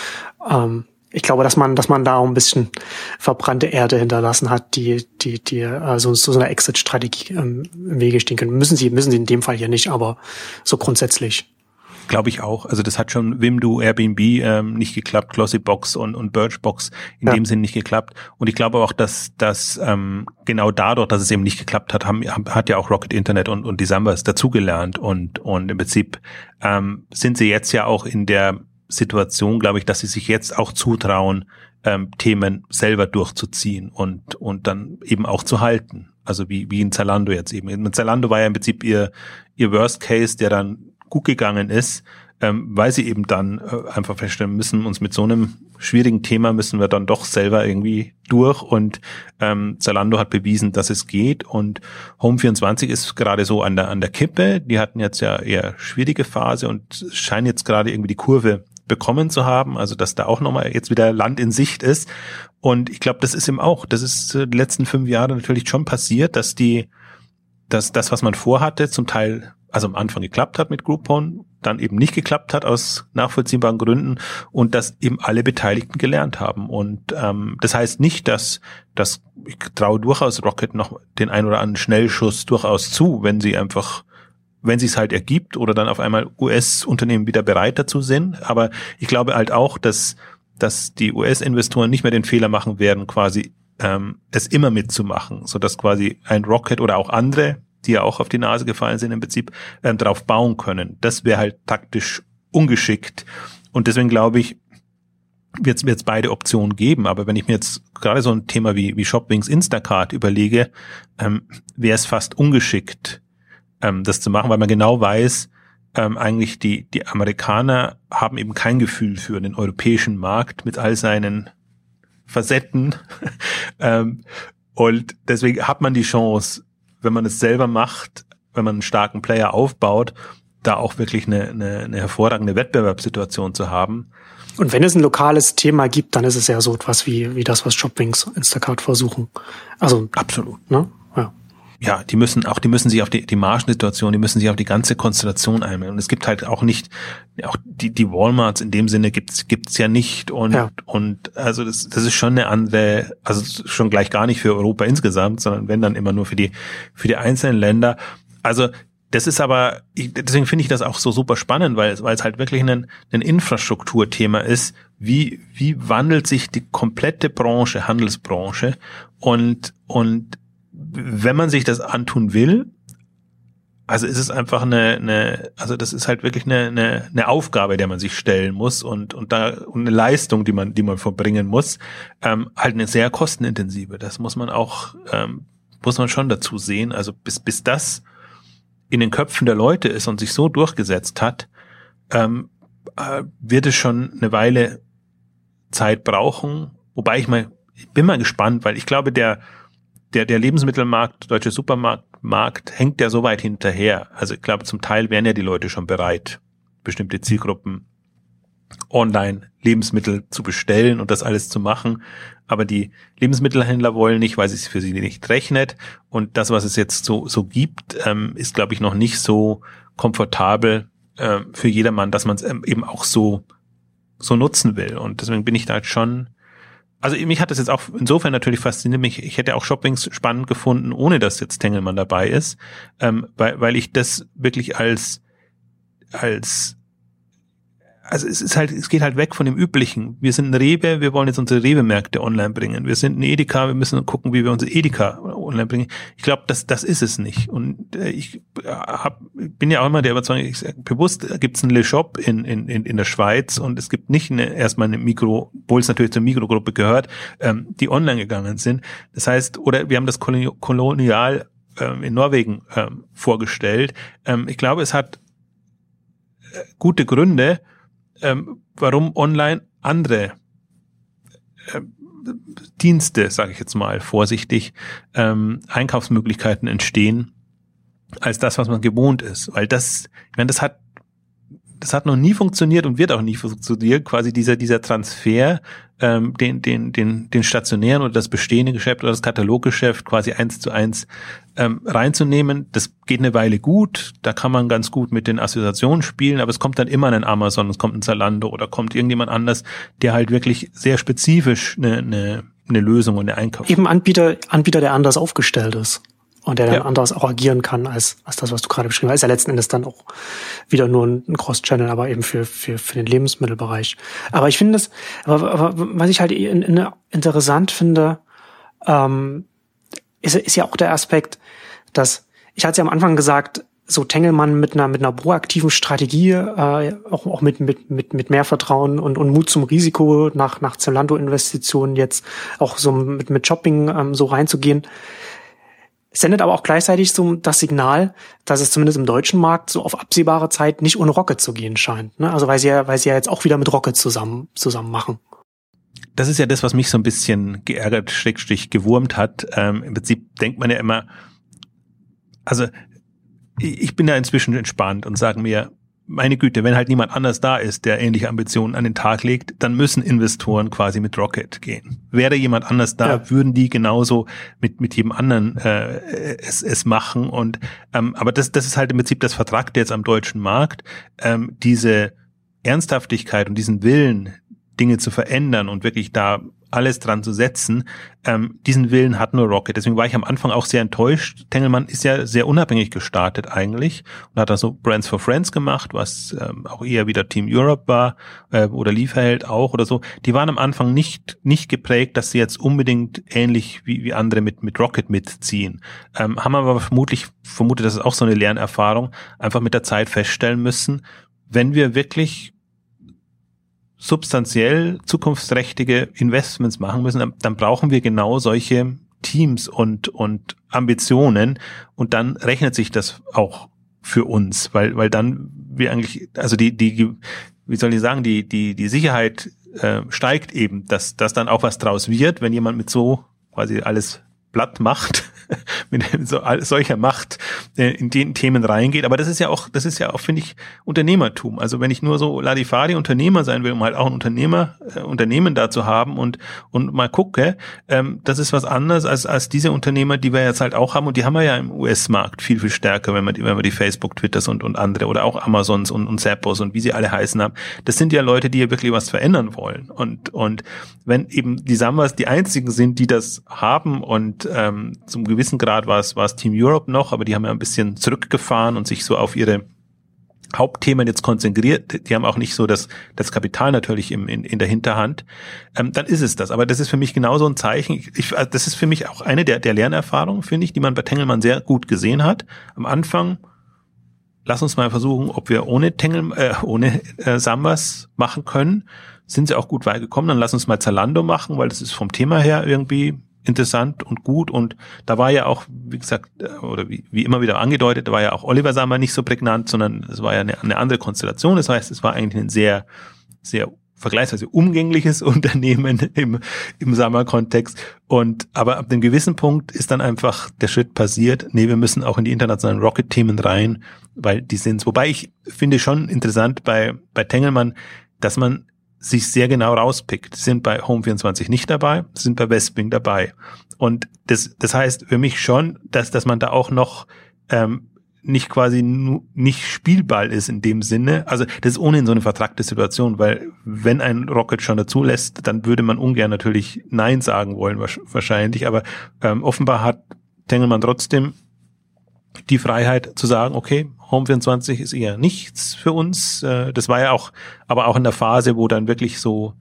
Ähm, ich glaube, dass man, dass man da auch ein bisschen verbrannte Erde hinterlassen hat, die, die, die äh, so, so eine Exit-Strategie ähm, im Wege stehen können. Müssen sie, müssen sie in dem Fall hier nicht, aber so grundsätzlich. Glaube ich auch. Also das hat schon Wimdu, Airbnb ähm, nicht geklappt, Glossybox und, und Birchbox in ja. dem Sinn nicht geklappt. Und ich glaube auch, dass dass ähm, genau dadurch, dass es eben nicht geklappt hat, haben, hat ja auch Rocket Internet und, und die Sambas dazugelernt. Und, und im Prinzip ähm, sind sie jetzt ja auch in der Situation, glaube ich, dass sie sich jetzt auch zutrauen, ähm, Themen selber durchzuziehen und, und dann eben auch zu halten. Also wie, wie in Zalando jetzt eben. In Zalando war ja im Prinzip ihr, ihr Worst Case, der dann gut gegangen ist, ähm, weil sie eben dann äh, einfach feststellen müssen, uns mit so einem schwierigen Thema müssen wir dann doch selber irgendwie durch und ähm, Zalando hat bewiesen, dass es geht und Home24 ist gerade so an der an der Kippe. Die hatten jetzt ja eher schwierige Phase und scheinen jetzt gerade irgendwie die Kurve bekommen zu haben, also dass da auch nochmal jetzt wieder Land in Sicht ist. Und ich glaube, das ist eben auch, das ist die letzten fünf Jahre natürlich schon passiert, dass die, dass das, was man vorhatte, zum Teil, also am Anfang geklappt hat mit Groupon, dann eben nicht geklappt hat aus nachvollziehbaren Gründen und dass eben alle Beteiligten gelernt haben. Und ähm, das heißt nicht, dass, dass ich traue durchaus Rocket noch den ein oder anderen Schnellschuss durchaus zu, wenn sie einfach wenn es halt ergibt oder dann auf einmal US-Unternehmen wieder bereit dazu sind. Aber ich glaube halt auch, dass, dass die US-Investoren nicht mehr den Fehler machen werden, quasi ähm, es immer mitzumachen, so dass quasi ein Rocket oder auch andere, die ja auch auf die Nase gefallen sind im Prinzip, ähm, darauf bauen können. Das wäre halt taktisch ungeschickt. Und deswegen glaube ich, wird es beide Optionen geben. Aber wenn ich mir jetzt gerade so ein Thema wie, wie Shopwings Instacart überlege, ähm, wäre es fast ungeschickt, ähm, das zu machen, weil man genau weiß, ähm, eigentlich die, die Amerikaner haben eben kein Gefühl für den europäischen Markt mit all seinen Facetten. ähm, und deswegen hat man die Chance, wenn man es selber macht, wenn man einen starken Player aufbaut, da auch wirklich eine, eine, eine hervorragende Wettbewerbssituation zu haben. Und wenn es ein lokales Thema gibt, dann ist es ja so etwas wie, wie das, was Shoppings Instacart versuchen. Also absolut, ne? Ja, die müssen auch, die müssen sich auf die, die Margensituation, die müssen sich auf die ganze Konstellation einmelden. Und es gibt halt auch nicht, auch die, die Walmarts in dem Sinne gibt's, gibt's ja nicht. Und, ja. und also das, das ist schon eine andere, also schon gleich gar nicht für Europa insgesamt, sondern wenn dann immer nur für die, für die einzelnen Länder. Also das ist aber, deswegen finde ich das auch so super spannend, weil, weil es halt wirklich ein, ein Infrastrukturthema ist. Wie, wie wandelt sich die komplette Branche, Handelsbranche? Und, und wenn man sich das antun will, also ist es einfach eine, eine also das ist halt wirklich eine, eine, eine Aufgabe, der man sich stellen muss und und da und eine Leistung, die man die man verbringen muss, ähm, halt eine sehr kostenintensive. Das muss man auch ähm, muss man schon dazu sehen. Also bis bis das in den Köpfen der Leute ist und sich so durchgesetzt hat, ähm, äh, wird es schon eine Weile Zeit brauchen. Wobei ich mal ich bin mal gespannt, weil ich glaube der der, der Lebensmittelmarkt, deutsche Supermarktmarkt hängt ja so weit hinterher. Also ich glaube, zum Teil wären ja die Leute schon bereit, bestimmte Zielgruppen online Lebensmittel zu bestellen und das alles zu machen. Aber die Lebensmittelhändler wollen nicht, weil es für sie nicht rechnet. Und das, was es jetzt so, so gibt, ähm, ist, glaube ich, noch nicht so komfortabel äh, für jedermann, dass man es ähm, eben auch so, so nutzen will. Und deswegen bin ich da halt schon also mich hat das jetzt auch insofern natürlich fasziniert. Mich, ich hätte auch Shoppings spannend gefunden, ohne dass jetzt Tengelmann dabei ist, ähm, weil, weil ich das wirklich als als also es ist halt, es geht halt weg von dem Üblichen. Wir sind ein Rewe, wir wollen jetzt unsere Rewe-Märkte online bringen. Wir sind ein Edeka, wir müssen gucken, wie wir unsere Edeka online bringen. Ich glaube, das, das ist es nicht. Und äh, ich hab, bin ja auch immer der Überzeugung, ich sag, bewusst gibt es einen Le Shop in, in, in, in der Schweiz und es gibt nicht eine, erstmal eine Mikro, obwohl es natürlich zur Mikrogruppe gehört, ähm, die online gegangen sind. Das heißt, oder wir haben das Kolonial ähm, in Norwegen ähm, vorgestellt. Ähm, ich glaube, es hat äh, gute Gründe, ähm, warum online andere äh, Dienste, sage ich jetzt mal vorsichtig, ähm, Einkaufsmöglichkeiten entstehen als das, was man gewohnt ist. Weil das, ich meine, das hat das hat noch nie funktioniert und wird auch nie funktionieren, quasi dieser, dieser Transfer, ähm, den, den, den, den stationären oder das bestehende Geschäft oder das Kataloggeschäft quasi eins zu eins ähm, reinzunehmen. Das geht eine Weile gut, da kann man ganz gut mit den Assoziationen spielen, aber es kommt dann immer ein Amazon, es kommt ein Zalando oder kommt irgendjemand anders, der halt wirklich sehr spezifisch eine, eine, eine Lösung und eine Einkauf. Eben Anbieter, Anbieter, der anders aufgestellt ist und der dann ja. anders auch agieren kann als, als das, was du gerade beschrieben hast. Ist ja letzten Endes dann auch wieder nur ein Cross-Channel, aber eben für, für, für den Lebensmittelbereich. Aber ich finde das, aber, aber was ich halt in, in interessant finde, ähm, ist, ist ja auch der Aspekt, dass, ich hatte ja am Anfang gesagt, so Tengelmann mit einer mit einer proaktiven Strategie, äh, auch, auch mit mit mit mit mehr Vertrauen und, und Mut zum Risiko nach nach Zalando-Investitionen jetzt auch so mit mit Shopping ähm, so reinzugehen, sendet aber auch gleichzeitig so das Signal, dass es zumindest im deutschen Markt so auf absehbare Zeit nicht ohne Rocket zu gehen scheint. Ne? Also weil sie ja weil sie ja jetzt auch wieder mit Rocket zusammen zusammen machen das ist ja das, was mich so ein bisschen geärgert, schrägstrich gewurmt hat. Ähm, Im Prinzip denkt man ja immer, also ich bin da inzwischen entspannt und sage mir, meine Güte, wenn halt niemand anders da ist, der ähnliche Ambitionen an den Tag legt, dann müssen Investoren quasi mit Rocket gehen. Wäre jemand anders da, ja. würden die genauso mit mit jedem anderen äh, es, es machen. Und ähm, aber das das ist halt im Prinzip das Vertragte jetzt am deutschen Markt. Ähm, diese Ernsthaftigkeit und diesen Willen, Dinge zu verändern und wirklich da alles dran zu setzen. Ähm, diesen Willen hat nur Rocket. Deswegen war ich am Anfang auch sehr enttäuscht. Tengelmann ist ja sehr unabhängig gestartet eigentlich und hat da so Brands for Friends gemacht, was ähm, auch eher wieder Team Europe war äh, oder Lieferheld auch oder so. Die waren am Anfang nicht nicht geprägt, dass sie jetzt unbedingt ähnlich wie, wie andere mit mit Rocket mitziehen. Ähm, haben aber vermutlich vermutet, das ist auch so eine Lernerfahrung, einfach mit der Zeit feststellen müssen, wenn wir wirklich substanziell zukunftsträchtige Investments machen müssen, dann, brauchen wir genau solche Teams und, und Ambitionen. Und dann rechnet sich das auch für uns, weil, weil dann wir eigentlich, also die, die, wie soll ich sagen, die, die, die Sicherheit äh, steigt eben, dass, dass dann auch was draus wird, wenn jemand mit so quasi alles platt macht, mit so, solcher Macht äh, in den Themen reingeht. Aber das ist ja auch, das ist ja auch, finde ich, Unternehmertum. Also wenn ich nur so Ladifari Unternehmer sein will, um halt auch ein Unternehmer, äh, Unternehmen da zu haben und, und mal gucke, ähm, das ist was anderes als, als diese Unternehmer, die wir jetzt halt auch haben. Und die haben wir ja im US-Markt viel, viel stärker, wenn man, wenn man die Facebook, Twitters und, und andere oder auch Amazons und, und Zappos und wie sie alle heißen haben. Das sind ja Leute, die ja wirklich was verändern wollen. Und, und wenn eben die Sambas die einzigen sind, die das haben und ähm, zum gewissen Grad war es, war es Team Europe noch, aber die haben ja ein bisschen zurückgefahren und sich so auf ihre Hauptthemen jetzt konzentriert, die haben auch nicht so das, das Kapital natürlich im, in, in der Hinterhand, ähm, dann ist es das. Aber das ist für mich genauso ein Zeichen. Ich, ich, also das ist für mich auch eine der, der Lernerfahrungen, finde ich, die man bei Tengelmann sehr gut gesehen hat. Am Anfang, lass uns mal versuchen, ob wir ohne Tengel, äh, ohne äh, Sambas machen können. Sind sie auch gut weit gekommen, dann lass uns mal Zalando machen, weil das ist vom Thema her irgendwie interessant und gut und da war ja auch, wie gesagt, äh, oder wie, wie immer wieder angedeutet, da war ja auch Oliver Sammer nicht so prägnant, sondern es war ja eine, eine andere Konstellation. Das heißt, es war eigentlich ein sehr, sehr vergleichsweise umgängliches Unternehmen im, im Sommerkontext. Und aber ab dem gewissen Punkt ist dann einfach der Schritt passiert, nee, wir müssen auch in die internationalen Rocket-Themen rein, weil die sind Wobei ich finde schon interessant bei, bei Tengelmann, dass man sich sehr genau rauspickt. sind bei Home24 nicht dabei, sind bei Westwing dabei. Und das, das heißt für mich schon, dass, dass man da auch noch ähm, nicht quasi nicht Spielball ist in dem Sinne. Also das ist ohnehin so eine vertragte Situation, weil wenn ein Rocket schon dazu lässt, dann würde man ungern natürlich Nein sagen wollen wahrscheinlich. Aber ähm, offenbar hat Tengelmann trotzdem die Freiheit zu sagen, okay, Home 24 ist eher nichts für uns. Äh, das war ja auch, aber auch in der Phase, wo dann wirklich so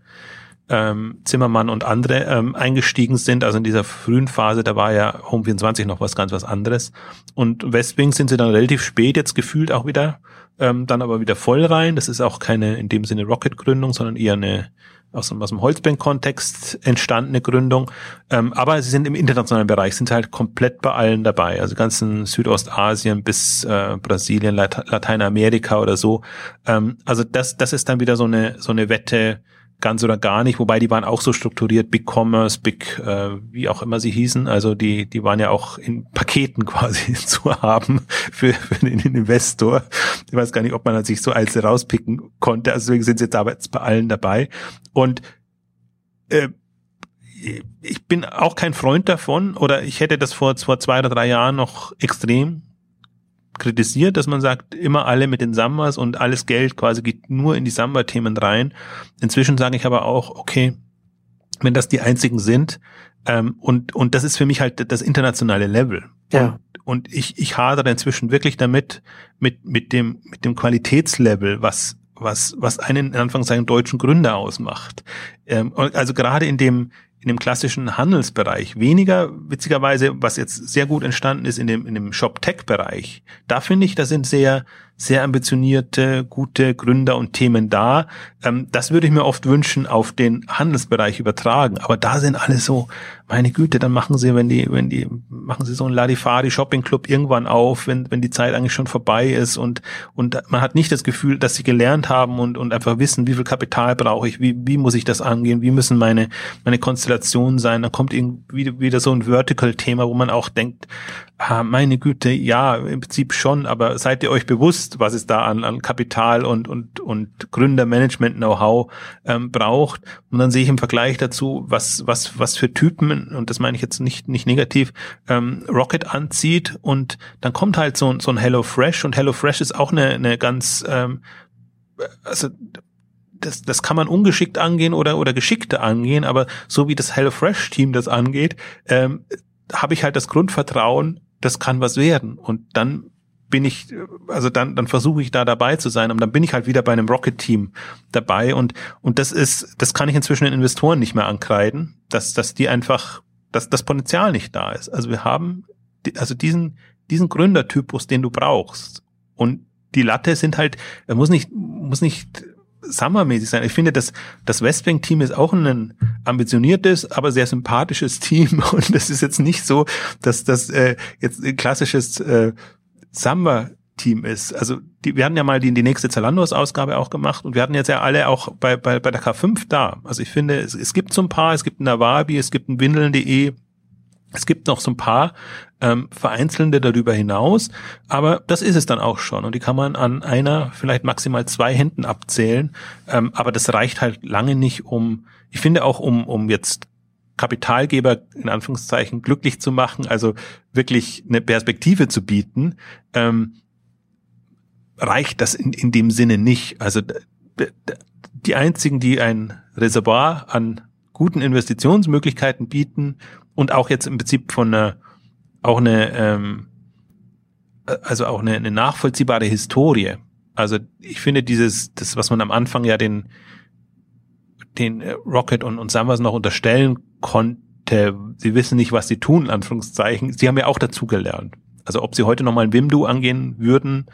ähm, Zimmermann und andere ähm, eingestiegen sind. Also in dieser frühen Phase, da war ja Home 24 noch was ganz was anderes. Und Westwing sind sie dann relativ spät jetzt gefühlt auch wieder, ähm, dann aber wieder voll rein. Das ist auch keine in dem Sinne Rocket-Gründung, sondern eher eine aus dem, aus dem Holzbank-Kontext entstandene Gründung. Ähm, aber sie sind im internationalen Bereich, sind halt komplett bei allen dabei. Also ganzen Südostasien bis äh, Brasilien, Late Lateinamerika oder so. Ähm, also das, das ist dann wieder so eine, so eine Wette, ganz oder gar nicht, wobei die waren auch so strukturiert, Big Commerce, Big, äh, wie auch immer sie hießen, also die, die waren ja auch in Paketen quasi zu haben für, für den Investor. Ich weiß gar nicht, ob man sich so als rauspicken konnte, also deswegen sind sie jetzt aber jetzt bei allen dabei. Und äh, ich bin auch kein Freund davon, oder ich hätte das vor, vor zwei oder drei Jahren noch extrem kritisiert, dass man sagt, immer alle mit den Sambas und alles Geld quasi geht nur in die Samba-Themen rein. Inzwischen sage ich aber auch, okay, wenn das die einzigen sind, ähm, und, und das ist für mich halt das internationale Level. Ja. Und, und ich, ich hadere inzwischen wirklich damit, mit, mit dem, mit dem Qualitätslevel, was, was, was einen in Anführungszeichen deutschen Gründer ausmacht. Ähm, also gerade in dem, in dem klassischen Handelsbereich. Weniger, witzigerweise, was jetzt sehr gut entstanden ist in dem, in dem Shop-Tech-Bereich. Da finde ich, da sind sehr, sehr ambitionierte, gute Gründer und Themen da. Ähm, das würde ich mir oft wünschen, auf den Handelsbereich übertragen. Aber da sind alle so, meine Güte, dann machen sie, wenn die, wenn die, machen sie so einen Ladifari Shopping Club irgendwann auf, wenn, wenn die Zeit eigentlich schon vorbei ist und, und man hat nicht das Gefühl, dass sie gelernt haben und, und einfach wissen, wie viel Kapital brauche ich, wie, wie muss ich das angehen, wie müssen meine, meine Konstellationen sein. Da kommt irgendwie wieder so ein Vertical-Thema, wo man auch denkt, ah, meine Güte, ja, im Prinzip schon, aber seid ihr euch bewusst, was es da an, an Kapital und, und, und Gründermanagement-Know-how ähm, braucht? Und dann sehe ich im Vergleich dazu, was, was, was für Typen, und das meine ich jetzt nicht, nicht negativ, ähm, Rocket anzieht und dann kommt halt so, so ein Hello Fresh und Hello Fresh ist auch eine, eine ganz, ähm, also das, das kann man ungeschickt angehen oder, oder geschickte angehen, aber so wie das HelloFresh-Team das angeht, ähm, habe ich halt das Grundvertrauen, das kann was werden. Und dann bin ich, also dann, dann versuche ich da dabei zu sein und dann bin ich halt wieder bei einem Rocket-Team dabei und, und das ist, das kann ich inzwischen den Investoren nicht mehr ankreiden, dass, dass die einfach, dass das Potenzial nicht da ist. Also wir haben, also diesen, diesen Gründertypus, den du brauchst und die Latte sind halt, muss nicht, muss nicht Summermäßig sein. Ich finde, das, das Westwing-Team ist auch ein ambitioniertes, aber sehr sympathisches Team. Und das ist jetzt nicht so, dass das äh, jetzt klassisches äh, Summer Team ist. Also die, wir hatten ja mal die, die nächste Zalandos-Ausgabe auch gemacht und wir hatten jetzt ja alle auch bei, bei, bei der K5 da. Also ich finde, es, es gibt so ein paar, es gibt ein Nawabi, es gibt ein Windeln.de, es gibt noch so ein paar ähm, vereinzelnde darüber hinaus, aber das ist es dann auch schon. Und die kann man an einer, vielleicht maximal zwei Händen abzählen, ähm, aber das reicht halt lange nicht, um, ich finde auch, um, um jetzt Kapitalgeber in Anführungszeichen glücklich zu machen, also wirklich eine Perspektive zu bieten, ähm, reicht das in, in dem Sinne nicht. Also die einzigen, die ein Reservoir an guten Investitionsmöglichkeiten bieten und auch jetzt im Prinzip von einer auch eine, ähm, also auch eine, eine nachvollziehbare Historie. Also ich finde dieses, das, was man am Anfang ja den, den äh, Rocket und, und Summers noch unterstellen konnte, sie wissen nicht, was sie tun, in Anführungszeichen. Sie haben ja auch dazugelernt. Also ob sie heute nochmal ein Wimdu angehen würden,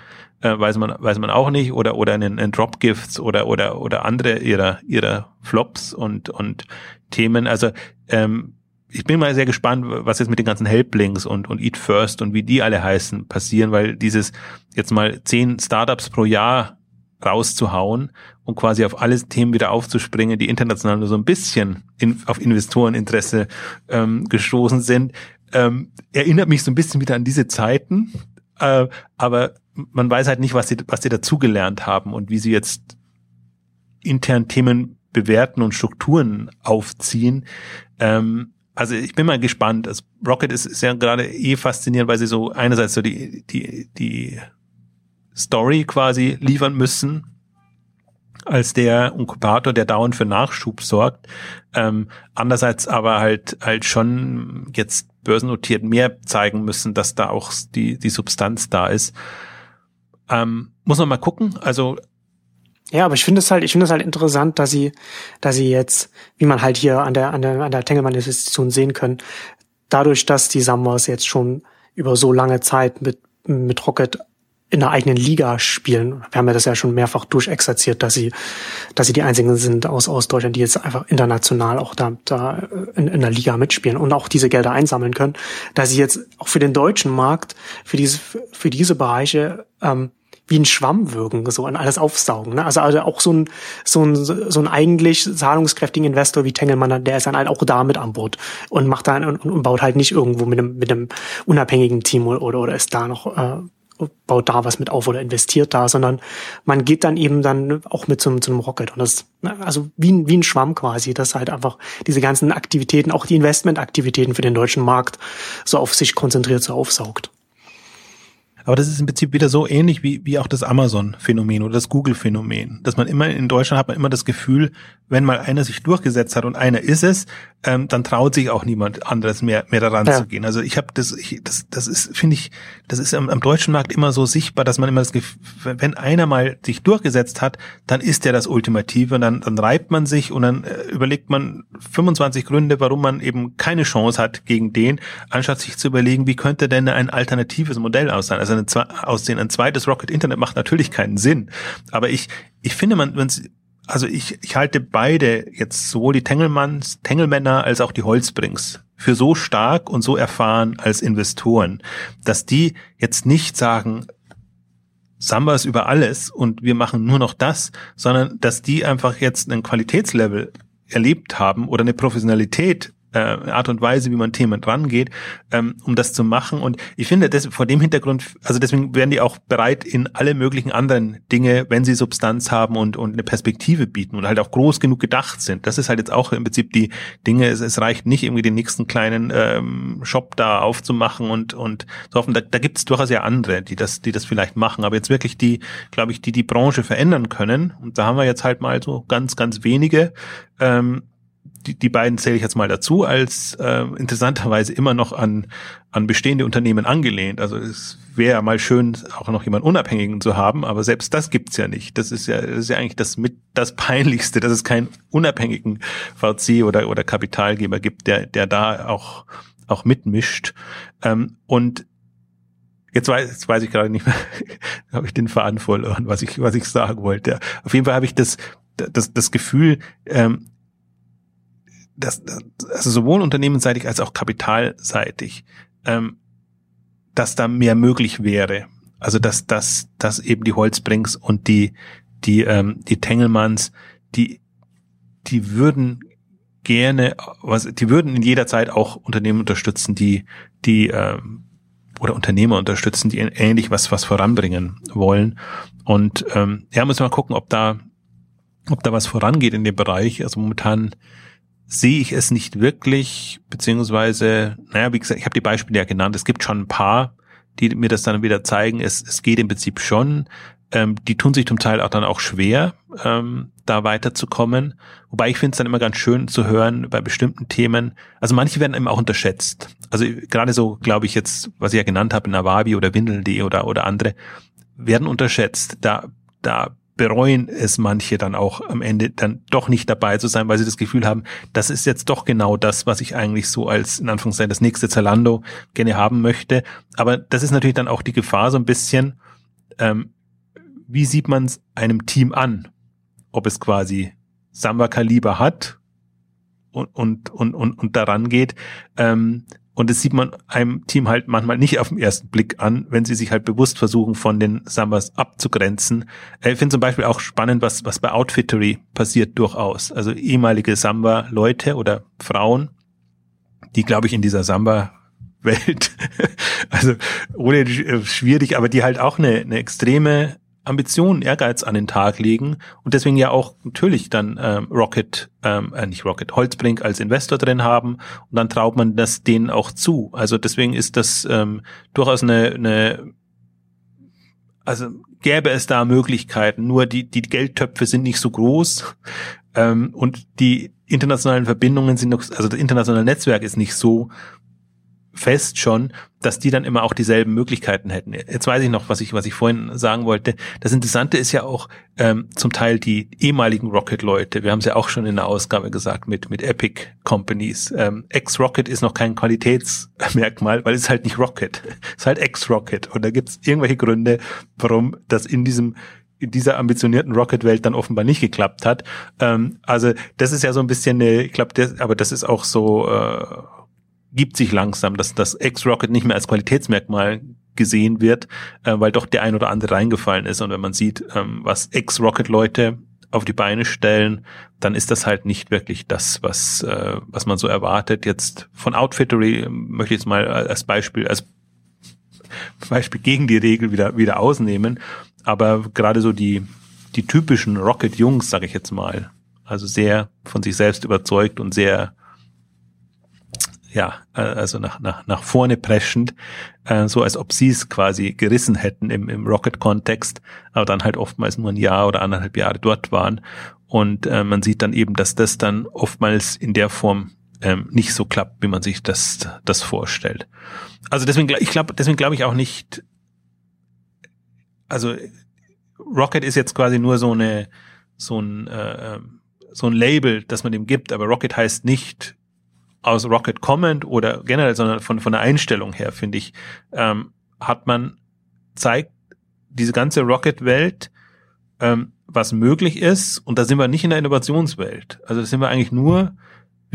äh, weiß man, weiß man auch nicht, oder, oder einen, einen Dropgifts oder, oder, oder andere ihrer, ihrer Flops und, und Themen. Also, ähm, ich bin mal sehr gespannt, was jetzt mit den ganzen Helplinks und, und Eat First und wie die alle heißen passieren, weil dieses jetzt mal zehn Startups pro Jahr rauszuhauen und quasi auf alle Themen wieder aufzuspringen, die international nur so ein bisschen in, auf Investoreninteresse ähm, gestoßen sind, ähm, erinnert mich so ein bisschen wieder an diese Zeiten, äh, aber man weiß halt nicht, was sie, was sie dazugelernt haben und wie sie jetzt intern Themen bewerten und Strukturen aufziehen. Ähm, also ich bin mal gespannt. Also Rocket ist, ist ja gerade eh faszinierend, weil sie so einerseits so die, die, die Story quasi liefern müssen, als der Inkubator, der dauernd für Nachschub sorgt. Ähm, andererseits aber halt halt schon jetzt börsennotiert mehr zeigen müssen, dass da auch die die Substanz da ist. Ähm, muss man mal gucken. Also ja, aber ich finde es halt, ich finde es halt interessant, dass sie, dass sie jetzt, wie man halt hier an der, an der, an der Tengelmann-Investition sehen können, dadurch, dass die Summers jetzt schon über so lange Zeit mit, mit Rocket in der eigenen Liga spielen. Wir haben ja das ja schon mehrfach durchexerziert, dass sie, dass sie die einzigen sind aus, aus Deutschland, die jetzt einfach international auch da, da in, in der Liga mitspielen und auch diese Gelder einsammeln können, dass sie jetzt auch für den deutschen Markt, für diese, für diese Bereiche, ähm, wie ein Schwamm wirken, so an alles aufsaugen. Ne? Also, also auch so ein, so ein, so ein eigentlich zahlungskräftigen Investor wie Tengelmann, der ist dann halt auch damit an Bord und macht dann und, und baut halt nicht irgendwo mit einem, mit einem unabhängigen Team oder, oder ist da noch, äh, baut da was mit auf oder investiert da, sondern man geht dann eben dann auch mit zum, zum Rocket und das, also wie ein, wie ein Schwamm quasi, das halt einfach diese ganzen Aktivitäten, auch die Investmentaktivitäten für den deutschen Markt so auf sich konzentriert, so aufsaugt. Aber das ist im Prinzip wieder so ähnlich wie, wie auch das Amazon-Phänomen oder das Google-Phänomen. Dass man immer in Deutschland hat man immer das Gefühl, wenn mal einer sich durchgesetzt hat und einer ist es, ähm, dann traut sich auch niemand anderes mehr, mehr daran ja. zu gehen. Also ich habe das, ich, das, das ist, finde ich, das ist am, am deutschen Markt immer so sichtbar, dass man immer das Gefühl, wenn einer mal sich durchgesetzt hat, dann ist der das Ultimative und dann, dann reibt man sich und dann äh, überlegt man 25 Gründe, warum man eben keine Chance hat gegen den, anstatt sich zu überlegen, wie könnte denn ein alternatives Modell aussehen. Also ein, aussehen. ein zweites Rocket Internet macht natürlich keinen Sinn. Aber ich, ich finde, man also ich, ich halte beide jetzt sowohl die Tengelmanns, Tengelmänner als auch die Holzbrings für so stark und so erfahren als Investoren, dass die jetzt nicht sagen, Samba ist über alles und wir machen nur noch das, sondern dass die einfach jetzt einen Qualitätslevel erlebt haben oder eine Professionalität äh, Art und Weise, wie man Themen rangeht, ähm, um das zu machen. Und ich finde, das, vor dem Hintergrund, also deswegen werden die auch bereit in alle möglichen anderen Dinge, wenn sie Substanz haben und, und eine Perspektive bieten und halt auch groß genug gedacht sind. Das ist halt jetzt auch im Prinzip die Dinge, es, es reicht nicht irgendwie den nächsten kleinen ähm, Shop da aufzumachen und, und so hoffen. Da, da gibt es durchaus ja andere, die das, die das vielleicht machen. Aber jetzt wirklich die, glaube ich, die die Branche verändern können. Und da haben wir jetzt halt mal so ganz, ganz wenige. Ähm, die, die beiden zähle ich jetzt mal dazu, als äh, interessanterweise immer noch an, an bestehende Unternehmen angelehnt. Also es wäre mal schön, auch noch jemand Unabhängigen zu haben, aber selbst das gibt's ja nicht. Das ist ja, das ist ja eigentlich das mit das Peinlichste, dass es keinen unabhängigen VC oder, oder Kapitalgeber gibt, der, der da auch, auch mitmischt. Ähm, und Jetzt weiß, jetzt weiß ich gerade nicht mehr, habe ich den Faden verloren, was ich, was ich sagen wollte. Auf jeden Fall habe ich das, das, das Gefühl, ähm, das, also sowohl unternehmensseitig als auch kapitalseitig, ähm, dass da mehr möglich wäre. Also dass, dass, dass eben die Holzbrings und die, die, ähm, die Tengelmanns, die, die würden gerne, was, die würden in jeder Zeit auch Unternehmen unterstützen, die, die, ähm, oder Unternehmer unterstützen, die ähnlich was, was voranbringen wollen. Und ähm, ja, wir mal gucken, ob da, ob da was vorangeht in dem Bereich. Also momentan sehe ich es nicht wirklich, beziehungsweise, naja, wie gesagt, ich habe die Beispiele ja genannt, es gibt schon ein paar, die mir das dann wieder zeigen, es, es geht im Prinzip schon. Ähm, die tun sich zum Teil auch dann auch schwer, ähm, da weiterzukommen. Wobei ich finde es dann immer ganz schön zu hören bei bestimmten Themen. Also manche werden eben auch unterschätzt. Also gerade so, glaube ich jetzt, was ich ja genannt habe, Nawabi oder Windel.de oder, oder andere, werden unterschätzt. Da, da bereuen es manche dann auch am Ende dann doch nicht dabei zu sein, weil sie das Gefühl haben, das ist jetzt doch genau das, was ich eigentlich so als in Anführungszeichen das nächste Zalando gerne haben möchte. Aber das ist natürlich dann auch die Gefahr so ein bisschen, ähm, wie sieht man es einem Team an? Ob es quasi Samba-Kaliber hat und, und, und, und, und daran geht, ähm, und das sieht man einem Team halt manchmal nicht auf den ersten Blick an, wenn sie sich halt bewusst versuchen, von den Sambas abzugrenzen. Äh, ich finde zum Beispiel auch spannend, was, was bei Outfittery passiert durchaus. Also ehemalige Samba-Leute oder Frauen, die, glaube ich, in dieser Samba Welt, also ohne äh, schwierig, aber die halt auch eine, eine extreme Ambitionen, Ehrgeiz an den Tag legen und deswegen ja auch natürlich dann ähm, Rocket, ähm, äh, nicht Rocket, Holzbrink als Investor drin haben und dann traut man das denen auch zu. Also deswegen ist das ähm, durchaus eine, eine also gäbe es da Möglichkeiten, nur die, die Geldtöpfe sind nicht so groß ähm, und die internationalen Verbindungen sind noch, also das internationale Netzwerk ist nicht so fest schon, dass die dann immer auch dieselben Möglichkeiten hätten. Jetzt weiß ich noch, was ich, was ich vorhin sagen wollte. Das Interessante ist ja auch ähm, zum Teil die ehemaligen Rocket-Leute. Wir haben es ja auch schon in der Ausgabe gesagt mit, mit Epic Companies. Ähm, Ex-Rocket ist noch kein Qualitätsmerkmal, weil es halt nicht Rocket. es ist halt Ex-Rocket. Und da gibt es irgendwelche Gründe, warum das in diesem in dieser ambitionierten Rocket-Welt dann offenbar nicht geklappt hat. Ähm, also das ist ja so ein bisschen eine, ich glaube, aber das ist auch so äh, gibt sich langsam, dass das X-Rocket nicht mehr als Qualitätsmerkmal gesehen wird, äh, weil doch der ein oder andere reingefallen ist. Und wenn man sieht, ähm, was X-Rocket-Leute auf die Beine stellen, dann ist das halt nicht wirklich das, was, äh, was man so erwartet. Jetzt von Outfittery ähm, möchte ich jetzt mal als Beispiel, als Beispiel gegen die Regel wieder, wieder ausnehmen. Aber gerade so die, die typischen Rocket-Jungs, sage ich jetzt mal, also sehr von sich selbst überzeugt und sehr ja, äh, also nach, nach, nach vorne preschend, äh, so als ob sie es quasi gerissen hätten im, im Rocket-Kontext, aber dann halt oftmals nur ein Jahr oder anderthalb Jahre dort waren. Und äh, man sieht dann eben, dass das dann oftmals in der Form ähm, nicht so klappt, wie man sich das, das vorstellt. Also deswegen, ich glaube, deswegen glaube ich auch nicht, also Rocket ist jetzt quasi nur so eine, so ein, äh, ähm, so ein Label, das man dem gibt, aber Rocket heißt nicht aus Rocket Comment oder generell, sondern von, von der Einstellung her, finde ich, ähm, hat man zeigt diese ganze Rocket-Welt, ähm, was möglich ist, und da sind wir nicht in der Innovationswelt. Also da sind wir eigentlich nur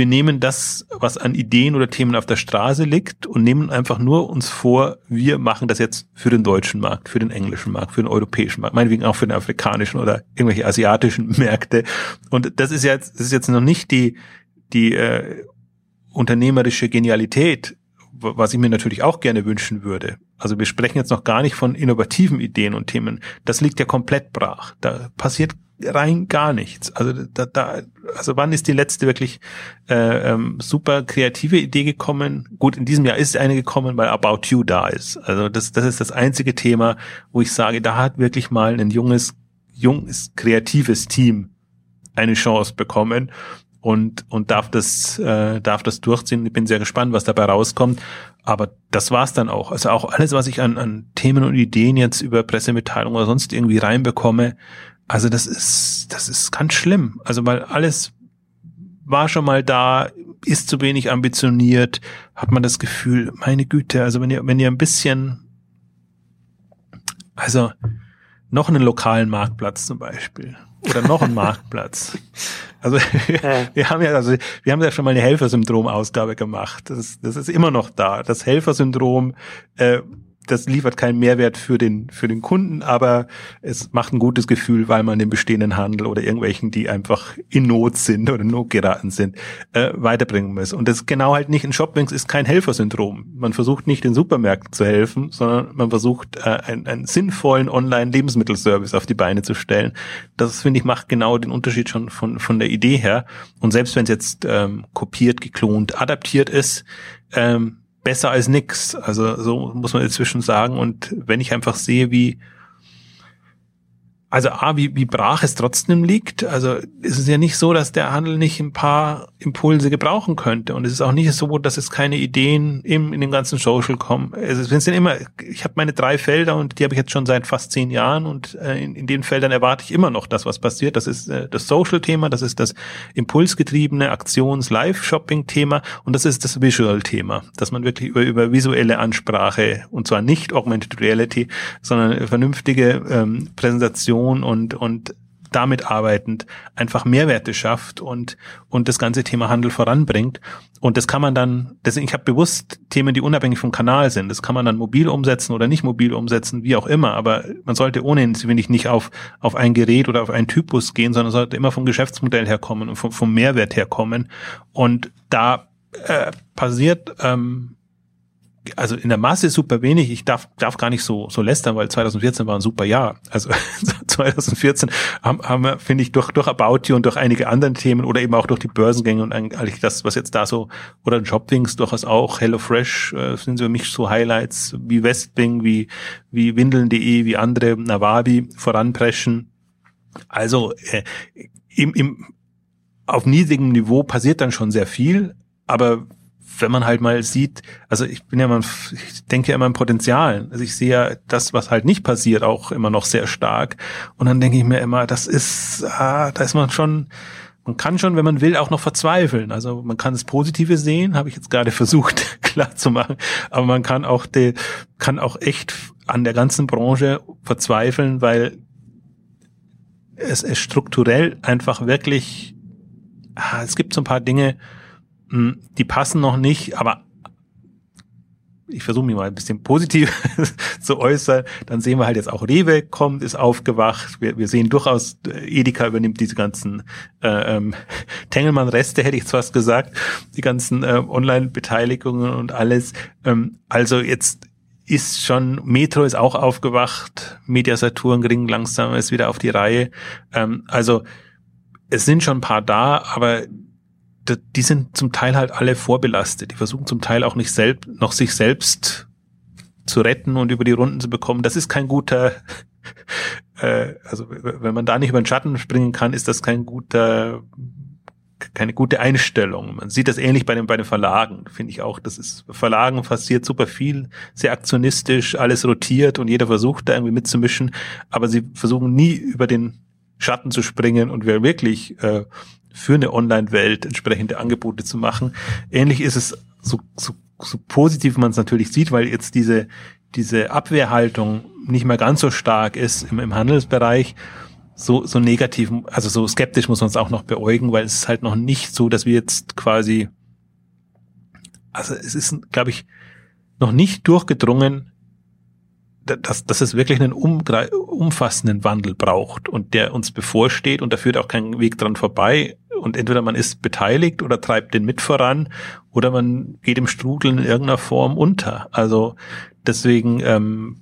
wir nehmen das, was an Ideen oder Themen auf der Straße liegt und nehmen einfach nur uns vor, wir machen das jetzt für den deutschen Markt, für den englischen Markt, für den europäischen Markt, meinetwegen auch für den afrikanischen oder irgendwelche asiatischen Märkte. Und das ist jetzt, das ist jetzt noch nicht die, die äh, unternehmerische Genialität, was ich mir natürlich auch gerne wünschen würde. Also wir sprechen jetzt noch gar nicht von innovativen Ideen und Themen. Das liegt ja komplett brach. Da passiert rein gar nichts. Also da, da also wann ist die letzte wirklich äh, ähm, super kreative Idee gekommen? Gut, in diesem Jahr ist eine gekommen, weil About You da ist. Also das, das ist das einzige Thema, wo ich sage, da hat wirklich mal ein junges, junges, kreatives Team eine Chance bekommen und und darf das äh, darf das durchziehen. Ich bin sehr gespannt, was dabei rauskommt. Aber das war's dann auch. Also auch alles, was ich an, an Themen und Ideen jetzt über Pressemitteilungen oder sonst irgendwie reinbekomme, also das ist, das ist ganz schlimm. Also weil alles war schon mal da, ist zu wenig ambitioniert, hat man das Gefühl, meine Güte, also wenn ihr, wenn ihr ein bisschen, also noch einen lokalen Marktplatz zum Beispiel oder noch einen Marktplatz. Also wir haben ja, also wir haben ja schon mal eine Helfersyndrom-Ausgabe gemacht. Das, das ist immer noch da. Das Helfersyndrom äh, das liefert keinen Mehrwert für den, für den Kunden, aber es macht ein gutes Gefühl, weil man den bestehenden Handel oder irgendwelchen, die einfach in Not sind oder Not geraten sind, äh, weiterbringen muss. Und das genau halt nicht, ein Shopwings ist kein Helfersyndrom. Man versucht nicht den Supermärkten zu helfen, sondern man versucht, äh, einen, einen sinnvollen Online-Lebensmittelservice auf die Beine zu stellen. Das, finde ich, macht genau den Unterschied schon von, von der Idee her. Und selbst wenn es jetzt ähm, kopiert, geklont, adaptiert ist, ähm, besser als nix. Also so muss man inzwischen sagen. Und wenn ich einfach sehe, wie also A, wie, wie brach es trotzdem liegt. Also es ist ja nicht so, dass der Handel nicht ein paar Impulse gebrauchen könnte. Und es ist auch nicht so, dass es keine Ideen im, in dem ganzen Social kommen. Also es sind immer, ich habe meine drei Felder und die habe ich jetzt schon seit fast zehn Jahren und äh, in, in den Feldern erwarte ich immer noch das, was passiert. Das ist äh, das Social-Thema, das ist das impulsgetriebene Aktions-Live-Shopping-Thema und das ist das Visual-Thema, dass man wirklich über, über visuelle Ansprache und zwar nicht Augmented Reality, sondern vernünftige ähm, Präsentation Kommunikation und, und damit arbeitend einfach Mehrwerte schafft und, und das ganze Thema Handel voranbringt. Und das kann man dann, deswegen, ich habe bewusst Themen, die unabhängig vom Kanal sind. Das kann man dann mobil umsetzen oder nicht mobil umsetzen, wie auch immer. Aber man sollte ohnehin, finde ich, nicht auf, auf ein Gerät oder auf einen Typus gehen, sondern sollte immer vom Geschäftsmodell herkommen und vom, vom Mehrwert herkommen. Und da äh, passiert ähm, also in der Masse super wenig. Ich darf, darf gar nicht so, so lästern, weil 2014 war ein super Jahr. Also 2014 haben, haben wir, finde ich, durch, durch About You und durch einige anderen Themen oder eben auch durch die Börsengänge und eigentlich das, was jetzt da so, oder Jobwings durchaus auch, HelloFresh äh, sind für mich so Highlights wie Westwing, wie, wie Windeln.de, wie andere, Nawabi voranpreschen. Also äh, im, im, auf niedrigem Niveau passiert dann schon sehr viel, aber wenn man halt mal sieht, also ich bin ja immer, ich denke ja immer im Potenzial. Also ich sehe ja das, was halt nicht passiert, auch immer noch sehr stark. Und dann denke ich mir immer, das ist, ah, da ist man schon, man kann schon, wenn man will, auch noch verzweifeln. Also man kann das Positive sehen, habe ich jetzt gerade versucht klar zu machen, aber man kann auch die, kann auch echt an der ganzen Branche verzweifeln, weil es, es strukturell einfach wirklich, ah, es gibt so ein paar Dinge, die passen noch nicht, aber ich versuche mich mal ein bisschen positiv zu äußern, dann sehen wir halt jetzt auch Rewe kommt, ist aufgewacht. Wir, wir sehen durchaus, äh, Edeka übernimmt diese ganzen äh, ähm, Tengelmann-Reste, hätte ich jetzt fast gesagt, die ganzen äh, Online-Beteiligungen und alles. Ähm, also jetzt ist schon, Metro ist auch aufgewacht, Mediasaturn Ring langsam ist wieder auf die Reihe. Ähm, also es sind schon ein paar da, aber die sind zum Teil halt alle vorbelastet. Die versuchen zum Teil auch nicht selbst, noch sich selbst zu retten und über die Runden zu bekommen. Das ist kein guter, äh, also wenn man da nicht über den Schatten springen kann, ist das kein guter, keine gute Einstellung. Man sieht das ähnlich bei den, bei den Verlagen, finde ich auch. Das ist, Verlagen passiert super viel, sehr aktionistisch, alles rotiert und jeder versucht da irgendwie mitzumischen, aber sie versuchen nie über den Schatten zu springen und wer wirklich äh, für eine Online-Welt entsprechende Angebote zu machen. Ähnlich ist es so, so, so positiv man es natürlich sieht, weil jetzt diese, diese Abwehrhaltung nicht mehr ganz so stark ist im, im Handelsbereich, so, so negativ, also so skeptisch muss man es auch noch beäugen, weil es ist halt noch nicht so, dass wir jetzt quasi, also es ist, glaube ich, noch nicht durchgedrungen, dass, dass es wirklich einen umfassenden Wandel braucht und der uns bevorsteht und da führt auch kein Weg dran vorbei. Und entweder man ist beteiligt oder treibt den mit voran oder man geht im Strudel in irgendeiner Form unter. Also deswegen ähm,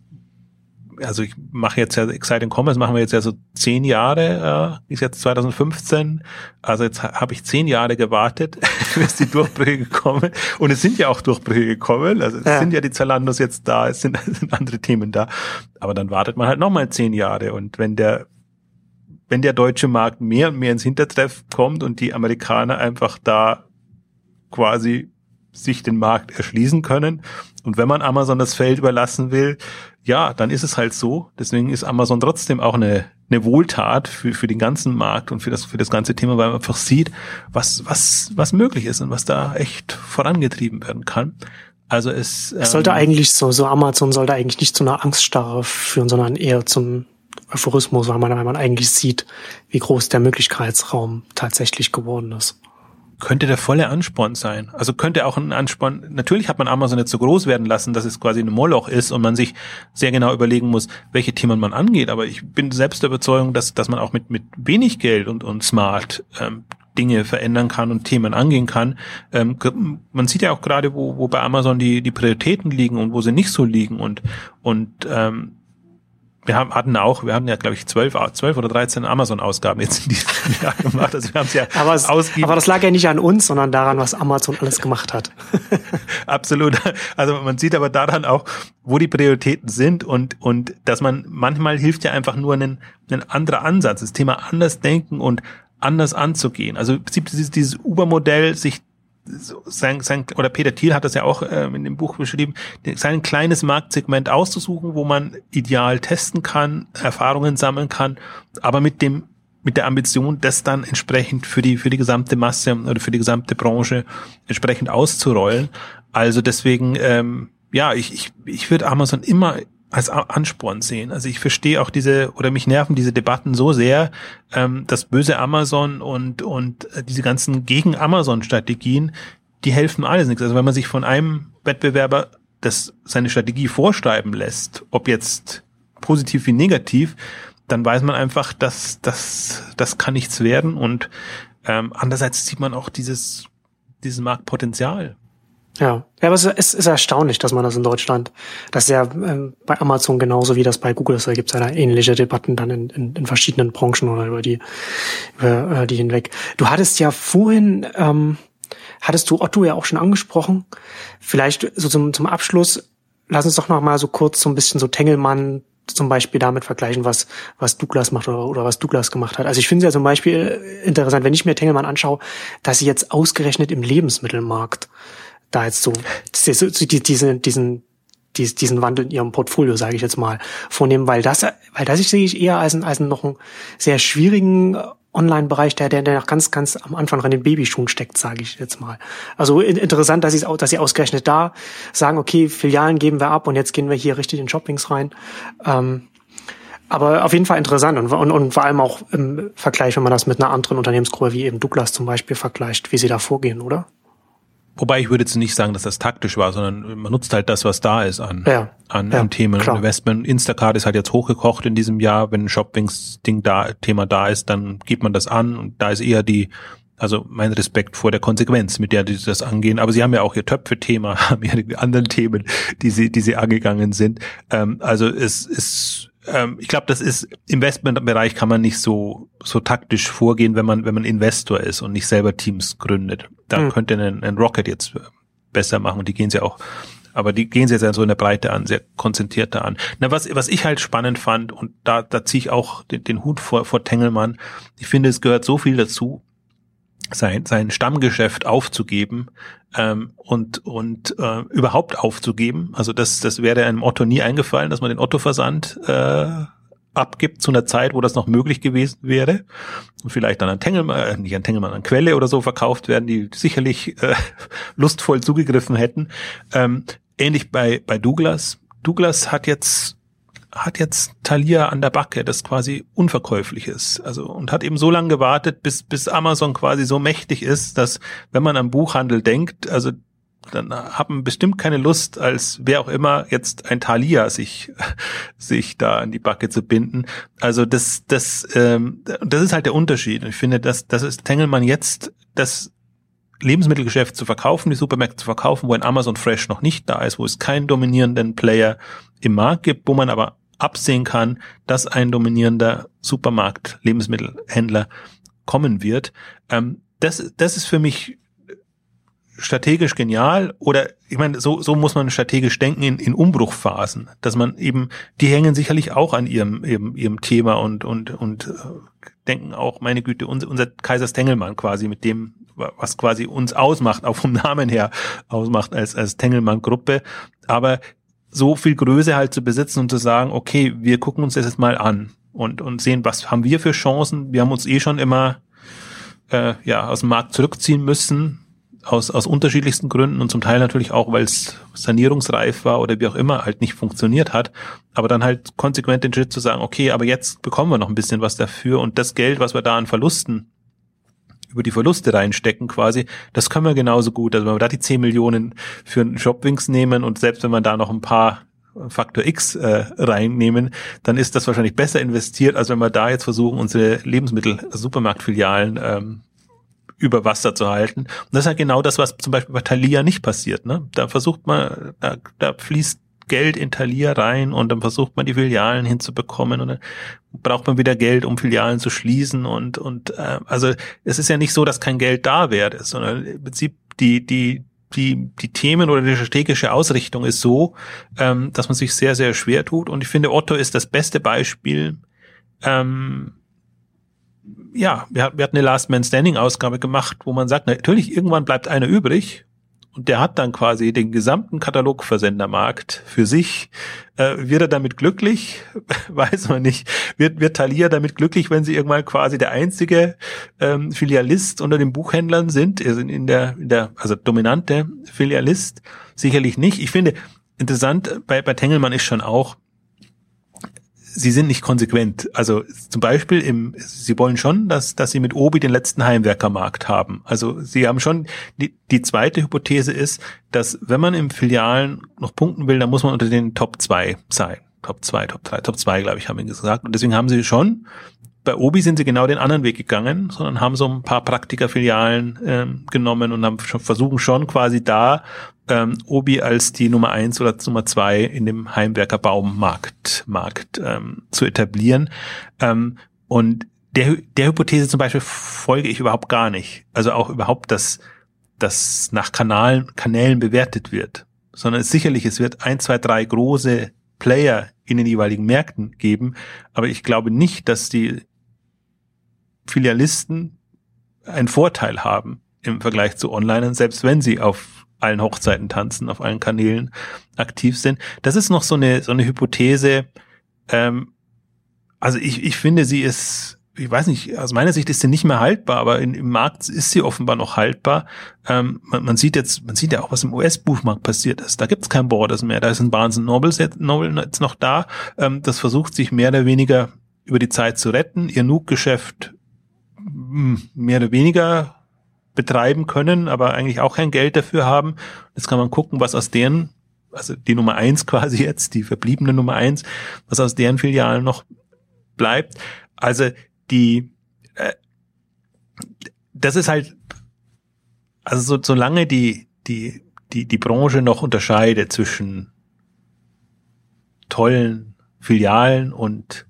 also ich mache jetzt ja Exciting Commerce, machen wir jetzt ja so zehn Jahre, äh, ist jetzt 2015, also jetzt habe ich zehn Jahre gewartet, bis die Durchbrüche kommen und es sind ja auch Durchbrüche gekommen, also es ja. sind ja die Zalandos jetzt da, es sind, es sind andere Themen da, aber dann wartet man halt nochmal zehn Jahre. Und wenn der wenn der deutsche Markt mehr und mehr ins Hintertreff kommt und die Amerikaner einfach da quasi sich den Markt erschließen können. Und wenn man Amazon das Feld überlassen will, ja, dann ist es halt so. Deswegen ist Amazon trotzdem auch eine, eine Wohltat für, für den ganzen Markt und für das, für das ganze Thema, weil man einfach sieht, was, was, was möglich ist und was da echt vorangetrieben werden kann. Also es, ähm, es sollte eigentlich so, so Amazon sollte eigentlich nicht zu einer Angststarre führen, sondern eher zum Aphorismus, weil man, weil eigentlich sieht, wie groß der Möglichkeitsraum tatsächlich geworden ist könnte der volle Ansporn sein. Also könnte auch ein Ansporn, natürlich hat man Amazon jetzt so groß werden lassen, dass es quasi ein Moloch ist und man sich sehr genau überlegen muss, welche Themen man angeht. Aber ich bin selbst der Überzeugung, dass, dass man auch mit, mit wenig Geld und, und smart ähm, Dinge verändern kann und Themen angehen kann. Ähm, man sieht ja auch gerade, wo, wo bei Amazon die, die Prioritäten liegen und wo sie nicht so liegen und, und ähm, wir haben, hatten auch, wir hatten ja, glaube ich, zwölf, zwölf oder dreizehn Amazon-Ausgaben jetzt in diesem Jahr gemacht. Also wir haben es ja aber, es, aber das lag ja nicht an uns, sondern daran, was Amazon alles gemacht hat. Absolut. Also man sieht aber daran auch, wo die Prioritäten sind und, und dass man manchmal hilft ja einfach nur ein, ein anderer Ansatz, das Thema anders denken und anders anzugehen. Also im Prinzip dieses, dieses Uber-Modell, sich sein, sein, oder Peter Thiel hat das ja auch ähm, in dem Buch beschrieben, sein kleines Marktsegment auszusuchen, wo man ideal testen kann, Erfahrungen sammeln kann, aber mit dem mit der Ambition, das dann entsprechend für die für die gesamte Masse oder für die gesamte Branche entsprechend auszurollen. Also deswegen, ähm, ja, ich, ich, ich würde Amazon immer als Ansporn sehen. Also ich verstehe auch diese oder mich nerven diese Debatten so sehr, ähm, das böse Amazon und und äh, diese ganzen gegen Amazon Strategien, die helfen alles nichts. Also wenn man sich von einem Wettbewerber das seine Strategie vorschreiben lässt, ob jetzt positiv wie negativ, dann weiß man einfach, dass das das kann nichts werden und ähm, andererseits sieht man auch dieses dieses Marktpotenzial. Ja, ja, aber es ist, ist erstaunlich, dass man das in Deutschland, das ist ja äh, bei Amazon genauso wie das bei Google ist, da gibt es ja ähnliche Debatten dann in, in, in verschiedenen Branchen oder über die, über äh, die hinweg. Du hattest ja vorhin, ähm, hattest du Otto ja auch schon angesprochen. Vielleicht so zum, zum Abschluss, lass uns doch noch mal so kurz so ein bisschen so Tengelmann zum Beispiel damit vergleichen, was, was Douglas macht oder, oder was Douglas gemacht hat. Also ich finde es ja zum Beispiel interessant, wenn ich mir Tengelmann anschaue, dass sie jetzt ausgerechnet im Lebensmittelmarkt da jetzt so diesen, diesen, diesen Wandel in ihrem Portfolio, sage ich jetzt mal, vornehmen, weil das, weil das ich sehe ich eher als, als noch einen sehr schwierigen Online-Bereich, der, der, noch ganz, ganz am Anfang an den Babyschuhen steckt, sage ich jetzt mal. Also interessant, dass sie, dass sie ausgerechnet da sagen, okay, Filialen geben wir ab und jetzt gehen wir hier richtig in Shoppings rein. Ähm, aber auf jeden Fall interessant und, und, und vor allem auch im Vergleich, wenn man das mit einer anderen Unternehmensgruppe wie eben Douglas zum Beispiel vergleicht, wie sie da vorgehen, oder? Wobei ich würde jetzt nicht sagen, dass das taktisch war, sondern man nutzt halt das, was da ist an, ja, an, ja, an Themen. Klar. Investment. Instacart ist halt jetzt hochgekocht in diesem Jahr. Wenn ein Shoppings-Ding da, Thema da ist, dann geht man das an und da ist eher die, also mein Respekt vor der Konsequenz, mit der die das angehen. Aber sie haben ja auch ihr Töpfe-Thema, haben ja die anderen Themen, die sie, die sie angegangen sind. Ähm, also es ist, ähm, ich glaube, das ist Investmentbereich kann man nicht so so taktisch vorgehen, wenn man wenn man Investor ist und nicht selber Teams gründet. Da mhm. könnte ein, ein Rocket jetzt besser machen und die gehen sie auch aber die gehen sie jetzt so in der Breite an, sehr konzentrierter an. Na, was, was ich halt spannend fand, und da, da ziehe ich auch den, den Hut vor, vor Tengelmann, ich finde, es gehört so viel dazu, sein, sein Stammgeschäft aufzugeben ähm, und, und äh, überhaupt aufzugeben. Also das, das wäre einem Otto nie eingefallen, dass man den Otto-Versand äh, abgibt zu einer Zeit, wo das noch möglich gewesen wäre und vielleicht dann an Tengelmann, äh, nicht an Tengelmann, an Quelle oder so verkauft werden, die sicherlich äh, lustvoll zugegriffen hätten. Ähm, ähnlich bei, bei Douglas. Douglas hat jetzt hat jetzt Thalia an der Backe, das quasi unverkäuflich ist. Also und hat eben so lange gewartet, bis bis Amazon quasi so mächtig ist, dass wenn man am Buchhandel denkt, also dann haben bestimmt keine Lust, als wer auch immer jetzt ein Thalia sich sich da an die Backe zu binden. Also das das ähm, das ist halt der Unterschied. Ich finde, dass das ist Tengelmann jetzt das Lebensmittelgeschäft zu verkaufen, die Supermärkte zu verkaufen, wo ein Amazon Fresh noch nicht da ist, wo es keinen dominierenden Player im Markt gibt, wo man aber absehen kann, dass ein dominierender Supermarkt, Lebensmittelhändler kommen wird. Ähm, das, das ist für mich strategisch genial oder ich meine, so, so muss man strategisch denken in, in Umbruchphasen, dass man eben, die hängen sicherlich auch an ihrem, ihrem, ihrem Thema und, und, und äh, denken auch, meine Güte, unser, unser Kaisers Tengelmann quasi mit dem, was quasi uns ausmacht, auch vom Namen her ausmacht als, als Tengelmann-Gruppe. Aber so viel Größe halt zu besitzen und zu sagen, okay, wir gucken uns das jetzt mal an und, und sehen, was haben wir für Chancen. Wir haben uns eh schon immer äh, ja, aus dem Markt zurückziehen müssen, aus, aus unterschiedlichsten Gründen und zum Teil natürlich auch, weil es sanierungsreif war oder wie auch immer halt nicht funktioniert hat. Aber dann halt konsequent den Schritt zu sagen, okay, aber jetzt bekommen wir noch ein bisschen was dafür und das Geld, was wir da an Verlusten über die Verluste reinstecken quasi, das können wir genauso gut. Also wenn wir da die 10 Millionen für einen Shopwings nehmen und selbst wenn wir da noch ein paar Faktor X äh, reinnehmen, dann ist das wahrscheinlich besser investiert, als wenn wir da jetzt versuchen, unsere Lebensmittel-Supermarktfilialen ähm, über Wasser zu halten. Und das ist halt genau das, was zum Beispiel bei Thalia nicht passiert. Ne? Da versucht man, da, da fließt Geld in Thalia rein und dann versucht man die Filialen hinzubekommen und dann braucht man wieder Geld, um Filialen zu schließen und und äh, also es ist ja nicht so, dass kein Geld da wäre, sondern im Prinzip die die die die Themen oder die strategische Ausrichtung ist so, ähm, dass man sich sehr sehr schwer tut und ich finde Otto ist das beste Beispiel. Ähm, ja, wir, hatten eine Last Man Standing Ausgabe gemacht, wo man sagt, natürlich irgendwann bleibt einer übrig und der hat dann quasi den gesamten Katalogversendermarkt für sich. Äh, wird er damit glücklich? Weiß man nicht. Wird, wird Thalia damit glücklich, wenn sie irgendwann quasi der einzige ähm, Filialist unter den Buchhändlern sind? Also in der, in der, also dominante Filialist? Sicherlich nicht. Ich finde, interessant bei, bei Tengelmann ist schon auch, sie sind nicht konsequent. Also zum Beispiel im, sie wollen schon, dass, dass sie mit Obi den letzten Heimwerkermarkt haben. Also sie haben schon, die, die zweite Hypothese ist, dass wenn man im Filialen noch punkten will, dann muss man unter den Top 2 sein. Top 2, Top 3, Top 2, glaube ich, haben wir gesagt. Und deswegen haben sie schon bei Obi sind sie genau den anderen Weg gegangen, sondern haben so ein paar Praktikerfilialen ähm, genommen und haben schon, versuchen schon quasi da ähm, Obi als die Nummer eins oder Nummer zwei in dem Heimwerkerbaummarkt Markt, ähm, zu etablieren. Ähm, und der, der Hypothese zum Beispiel folge ich überhaupt gar nicht. Also auch überhaupt, dass das nach Kanalen, Kanälen bewertet wird, sondern es sicherlich, es wird ein, zwei, drei große Player in den jeweiligen Märkten geben, aber ich glaube nicht, dass die Filialisten einen Vorteil haben im Vergleich zu Online, selbst wenn sie auf allen Hochzeiten tanzen, auf allen Kanälen aktiv sind. Das ist noch so eine, so eine Hypothese. Ähm, also ich, ich finde, sie ist, ich weiß nicht, aus meiner Sicht ist sie nicht mehr haltbar, aber in, im Markt ist sie offenbar noch haltbar. Ähm, man, man, sieht jetzt, man sieht ja auch, was im US-Buchmarkt passiert ist. Da gibt es kein Borders mehr. Da ist ein Barnes Noble jetzt, Noble jetzt noch da. Ähm, das versucht sich mehr oder weniger über die Zeit zu retten. Ihr Nuke-Geschäft mehr oder weniger betreiben können, aber eigentlich auch kein Geld dafür haben. Jetzt kann man gucken, was aus deren, also die Nummer eins quasi jetzt, die verbliebene Nummer eins, was aus deren Filialen noch bleibt. Also die, äh, das ist halt, also so, solange die, die, die, die Branche noch unterscheidet zwischen tollen Filialen und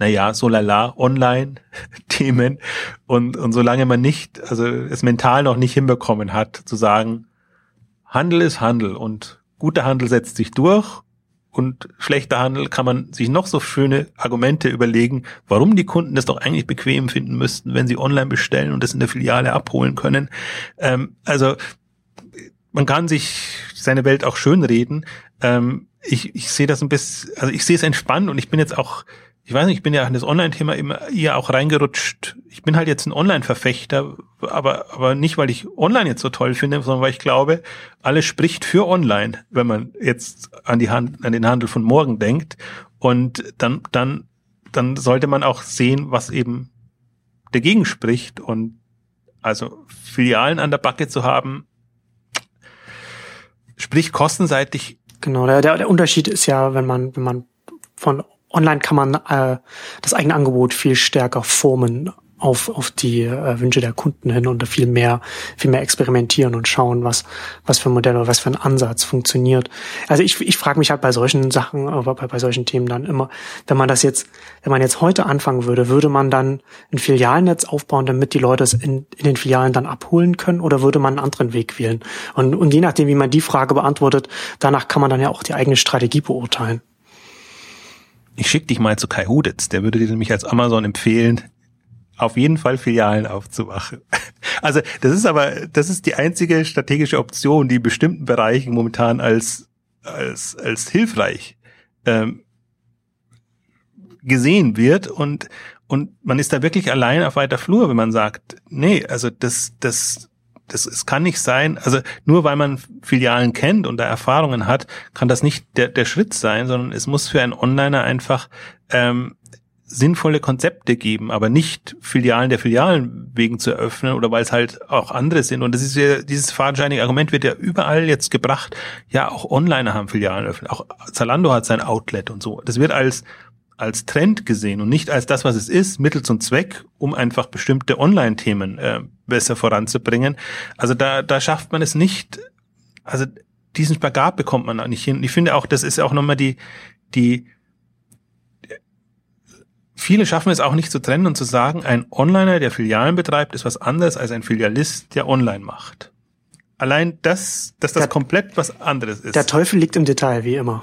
naja, so lala, Online-Themen. Und, und solange man nicht, also es mental noch nicht hinbekommen hat, zu sagen, Handel ist Handel und guter Handel setzt sich durch und schlechter Handel kann man sich noch so schöne Argumente überlegen, warum die Kunden das doch eigentlich bequem finden müssten, wenn sie online bestellen und das in der Filiale abholen können. Ähm, also man kann sich seine Welt auch schön reden. Ähm, ich, ich sehe das ein bisschen, also ich sehe es entspannt und ich bin jetzt auch ich weiß nicht, ich bin ja in das Online-Thema immer eher auch reingerutscht. Ich bin halt jetzt ein Online-Verfechter, aber, aber nicht, weil ich Online jetzt so toll finde, sondern weil ich glaube, alles spricht für Online, wenn man jetzt an die Hand, an den Handel von morgen denkt. Und dann, dann, dann sollte man auch sehen, was eben dagegen spricht. Und also Filialen an der Backe zu haben, sprich kostenseitig. Genau, der, der, der Unterschied ist ja, wenn man, wenn man von online kann man äh, das eigene Angebot viel stärker formen auf, auf die äh, Wünsche der Kunden hin und viel mehr, viel mehr experimentieren und schauen, was, was für ein Modell oder was für ein Ansatz funktioniert. Also ich, ich frage mich halt bei solchen Sachen, aber bei, bei solchen Themen dann immer, wenn man das jetzt, wenn man jetzt heute anfangen würde, würde man dann ein Filialnetz aufbauen, damit die Leute es in, in den Filialen dann abholen können oder würde man einen anderen Weg wählen? Und, und je nachdem, wie man die Frage beantwortet, danach kann man dann ja auch die eigene Strategie beurteilen ich schicke dich mal zu Kai Huditz, der würde dir nämlich als Amazon empfehlen, auf jeden Fall Filialen aufzumachen. Also das ist aber, das ist die einzige strategische Option, die in bestimmten Bereichen momentan als, als, als hilfreich ähm, gesehen wird und, und man ist da wirklich allein auf weiter Flur, wenn man sagt, nee, also das, das das, es kann nicht sein, also nur weil man Filialen kennt und da Erfahrungen hat, kann das nicht der, der Schritt sein, sondern es muss für einen Onliner einfach ähm, sinnvolle Konzepte geben, aber nicht Filialen der Filialen wegen zu eröffnen oder weil es halt auch andere sind. Und das ist ja, dieses fadenscheinige Argument wird ja überall jetzt gebracht. Ja, auch Onliner haben Filialen eröffnet. Auch Zalando hat sein Outlet und so. Das wird als als Trend gesehen und nicht als das, was es ist, Mittel zum Zweck, um einfach bestimmte Online-Themen äh, besser voranzubringen. Also da, da schafft man es nicht, also diesen Spagat bekommt man auch nicht hin. Ich finde auch, das ist auch nochmal die, die, viele schaffen es auch nicht zu trennen und zu sagen, ein Onliner, der Filialen betreibt, ist was anderes als ein Filialist, der online macht. Allein das, dass das der, komplett was anderes ist. Der Teufel liegt im Detail, wie immer.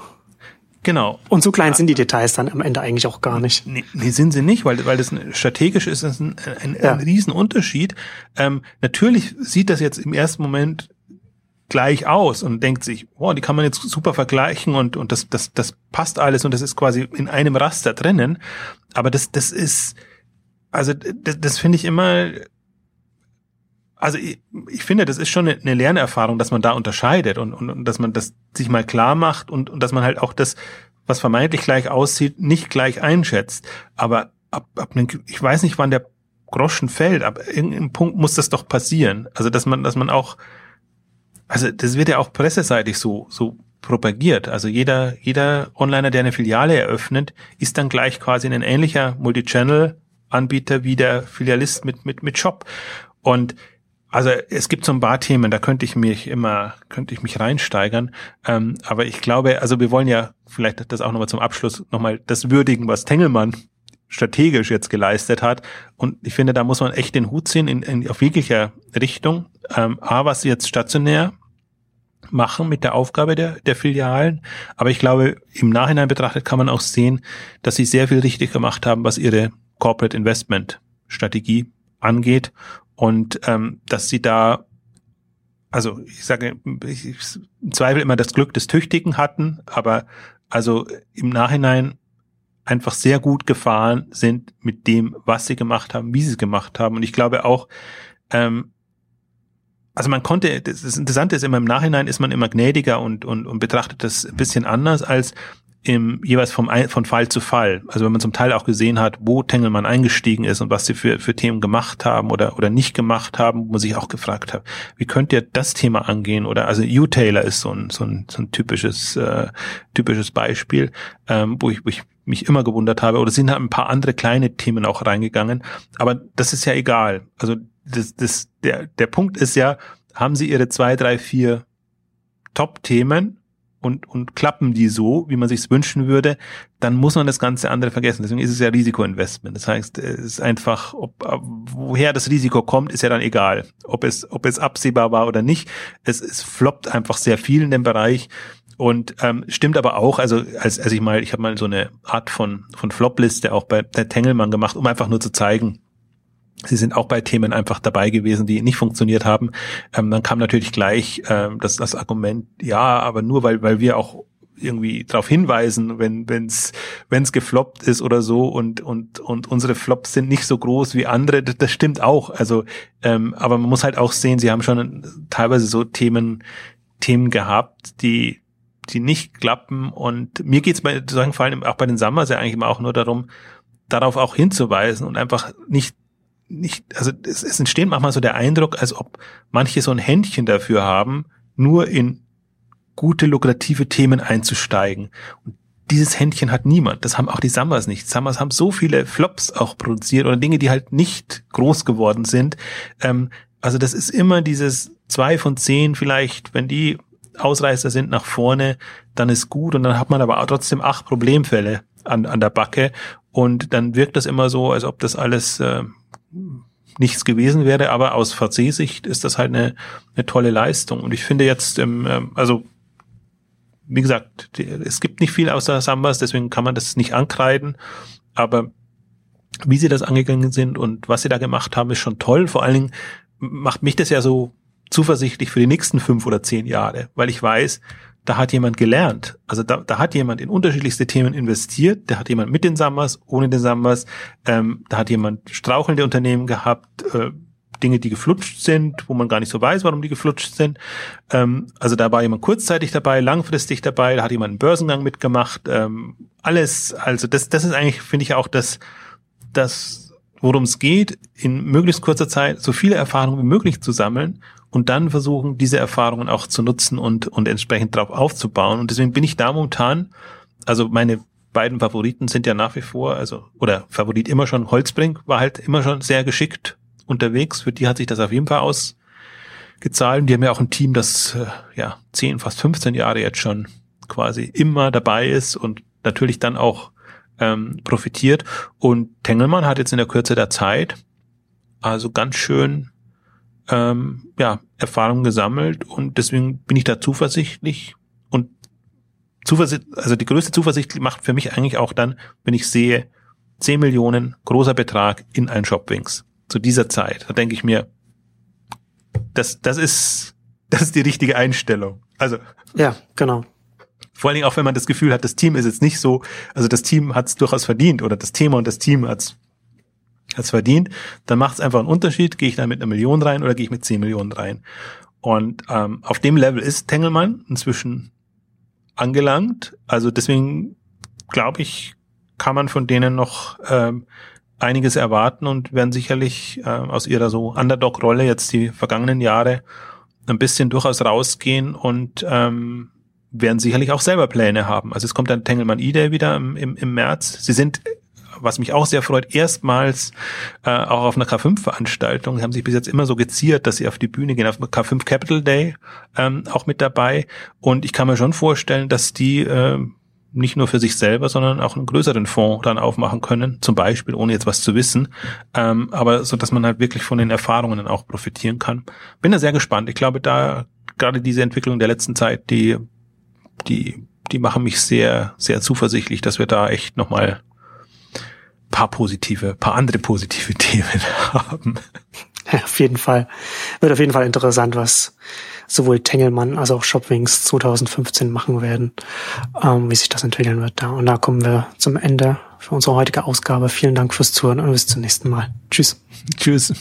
Genau. Und so klein sind die Details dann am Ende eigentlich auch gar nicht. Nee, nee sind sie nicht, weil, weil das strategisch ist das ein, ein, ja. ein Riesenunterschied. Ähm, natürlich sieht das jetzt im ersten Moment gleich aus und denkt sich, oh, die kann man jetzt super vergleichen und, und das, das, das passt alles und das ist quasi in einem Raster drinnen. Aber das, das ist, also das, das finde ich immer, also ich, ich finde, das ist schon eine, Lernerfahrung, dass man da unterscheidet und, und, und dass man das sich mal klar macht und, und dass man halt auch das, was vermeintlich gleich aussieht, nicht gleich einschätzt. Aber ab, ab einem, ich weiß nicht, wann der Groschen fällt, aber irgendeinem Punkt muss das doch passieren. Also dass man, dass man auch, also das wird ja auch presseseitig so, so propagiert. Also jeder, jeder Onliner, der eine Filiale eröffnet, ist dann gleich quasi ein ähnlicher Multichannel-Anbieter wie der Filialist mit, mit, mit Shop. Und also es gibt so ein paar Themen, da könnte ich mich immer, könnte ich mich reinsteigern. Ähm, aber ich glaube, also wir wollen ja vielleicht das auch nochmal zum Abschluss nochmal das würdigen, was Tengelmann strategisch jetzt geleistet hat. Und ich finde, da muss man echt den Hut ziehen in, in auf jeglicher Richtung. Ähm, A, was sie jetzt stationär machen mit der Aufgabe der, der Filialen. Aber ich glaube, im Nachhinein betrachtet kann man auch sehen, dass sie sehr viel richtig gemacht haben, was ihre Corporate Investment Strategie angeht und ähm, dass sie da, also ich sage, ich, ich zweifle immer das Glück des Tüchtigen hatten, aber also im Nachhinein einfach sehr gut gefahren sind mit dem, was sie gemacht haben, wie sie es gemacht haben. Und ich glaube auch, ähm, also man konnte, das Interessante ist immer im Nachhinein ist man immer gnädiger und, und, und betrachtet das ein bisschen anders als im, jeweils vom, von Fall zu Fall. Also wenn man zum Teil auch gesehen hat, wo Tengelmann eingestiegen ist und was sie für, für Themen gemacht haben oder, oder nicht gemacht haben, wo man sich auch gefragt hat, wie könnt ihr das Thema angehen? Oder also U-Taylor ist so ein, so ein, so ein typisches, äh, typisches Beispiel, ähm, wo ich, wo ich mich immer gewundert habe. Oder sind halt ein paar andere kleine Themen auch reingegangen. Aber das ist ja egal. Also das, das, der, der Punkt ist ja, haben sie ihre zwei, drei, vier Top-Themen und, und klappen die so, wie man sich's wünschen würde, dann muss man das ganze andere vergessen. Deswegen ist es ja Risikoinvestment. Das heißt, es ist einfach, ob, woher das Risiko kommt, ist ja dann egal. Ob es, ob es absehbar war oder nicht. Es, es floppt einfach sehr viel in dem Bereich. Und ähm, stimmt aber auch, also als, als ich mal, ich habe mal so eine Art von, von Flop-Liste auch bei der Tengelmann gemacht, um einfach nur zu zeigen, Sie sind auch bei Themen einfach dabei gewesen, die nicht funktioniert haben. Ähm, dann kam natürlich gleich ähm, das, das Argument, ja, aber nur weil, weil wir auch irgendwie darauf hinweisen, wenn wenn's wenn's gefloppt ist oder so und und und unsere Flops sind nicht so groß wie andere. Das, das stimmt auch. Also, ähm, aber man muss halt auch sehen, sie haben schon teilweise so Themen Themen gehabt, die die nicht klappen. Und mir geht's bei sagen vor allem auch bei den Summers ja eigentlich immer auch nur darum, darauf auch hinzuweisen und einfach nicht nicht, also es, es entsteht manchmal so der Eindruck, als ob manche so ein Händchen dafür haben, nur in gute, lukrative Themen einzusteigen. Und dieses Händchen hat niemand. Das haben auch die Summers nicht. Summers haben so viele Flops auch produziert oder Dinge, die halt nicht groß geworden sind. Ähm, also das ist immer dieses zwei von zehn vielleicht, wenn die Ausreißer sind nach vorne, dann ist gut und dann hat man aber trotzdem acht Problemfälle an, an der Backe und dann wirkt das immer so, als ob das alles äh, nichts gewesen wäre, aber aus VC-Sicht ist das halt eine, eine tolle Leistung. Und ich finde jetzt, ähm, also wie gesagt, es gibt nicht viel außer Sambas, deswegen kann man das nicht ankreiden. Aber wie sie das angegangen sind und was sie da gemacht haben, ist schon toll. Vor allen Dingen macht mich das ja so zuversichtlich für die nächsten fünf oder zehn Jahre, weil ich weiß, da hat jemand gelernt. Also da, da hat jemand in unterschiedlichste Themen investiert, da hat jemand mit den Sammers, ohne den Sammers, ähm, da hat jemand strauchelnde Unternehmen gehabt, äh, Dinge, die geflutscht sind, wo man gar nicht so weiß, warum die geflutscht sind. Ähm, also da war jemand kurzzeitig dabei, langfristig dabei, da hat jemand einen Börsengang mitgemacht. Ähm, alles, also das, das ist eigentlich, finde ich auch das, das, worum es geht, in möglichst kurzer Zeit so viele Erfahrungen wie möglich zu sammeln und dann versuchen, diese Erfahrungen auch zu nutzen und, und entsprechend drauf aufzubauen. Und deswegen bin ich da momentan, also meine beiden Favoriten sind ja nach wie vor, also, oder Favorit immer schon, Holzbrink war halt immer schon sehr geschickt unterwegs. Für die hat sich das auf jeden Fall ausgezahlt. Die haben ja auch ein Team, das, äh, ja, 10, fast 15 Jahre jetzt schon quasi immer dabei ist und natürlich dann auch ähm, profitiert. Und Tengelmann hat jetzt in der Kürze der Zeit also ganz schön ähm, ja, Erfahrung gesammelt und deswegen bin ich da zuversichtlich und Zuversicht, also die größte Zuversicht macht für mich eigentlich auch dann, wenn ich sehe, 10 Millionen, großer Betrag in ein Shopwings zu dieser Zeit. Da denke ich mir, das, das ist, das ist die richtige Einstellung. Also. Ja, genau. Vor allen Dingen auch, wenn man das Gefühl hat, das Team ist jetzt nicht so, also das Team hat es durchaus verdient oder das Thema und das Team hat es hat's verdient, dann macht es einfach einen Unterschied, gehe ich da mit einer Million rein oder gehe ich mit 10 Millionen rein. Und ähm, auf dem Level ist Tengelmann inzwischen angelangt. Also deswegen glaube ich, kann man von denen noch ähm, einiges erwarten und werden sicherlich äh, aus ihrer so Underdog-Rolle jetzt die vergangenen Jahre ein bisschen durchaus rausgehen und ähm, werden sicherlich auch selber Pläne haben. Also es kommt dann Tengelmann E-Day wieder im, im, im März. Sie sind was mich auch sehr freut, erstmals äh, auch auf einer K5-Veranstaltung. Sie haben sich bis jetzt immer so geziert, dass sie auf die Bühne gehen, auf K5 Capital Day ähm, auch mit dabei. Und ich kann mir schon vorstellen, dass die äh, nicht nur für sich selber, sondern auch einen größeren Fonds dann aufmachen können, zum Beispiel, ohne jetzt was zu wissen, ähm, aber so, dass man halt wirklich von den Erfahrungen dann auch profitieren kann. Bin da sehr gespannt. Ich glaube, da gerade diese Entwicklung der letzten Zeit, die, die, die machen mich sehr, sehr zuversichtlich, dass wir da echt nochmal paar positive, paar andere positive Themen haben. Ja, auf jeden Fall. Wird auf jeden Fall interessant, was sowohl Tengelmann als auch Shopwings 2015 machen werden, ähm, wie sich das entwickeln wird da. Und da kommen wir zum Ende für unsere heutige Ausgabe. Vielen Dank fürs Zuhören und bis zum nächsten Mal. Tschüss. Tschüss.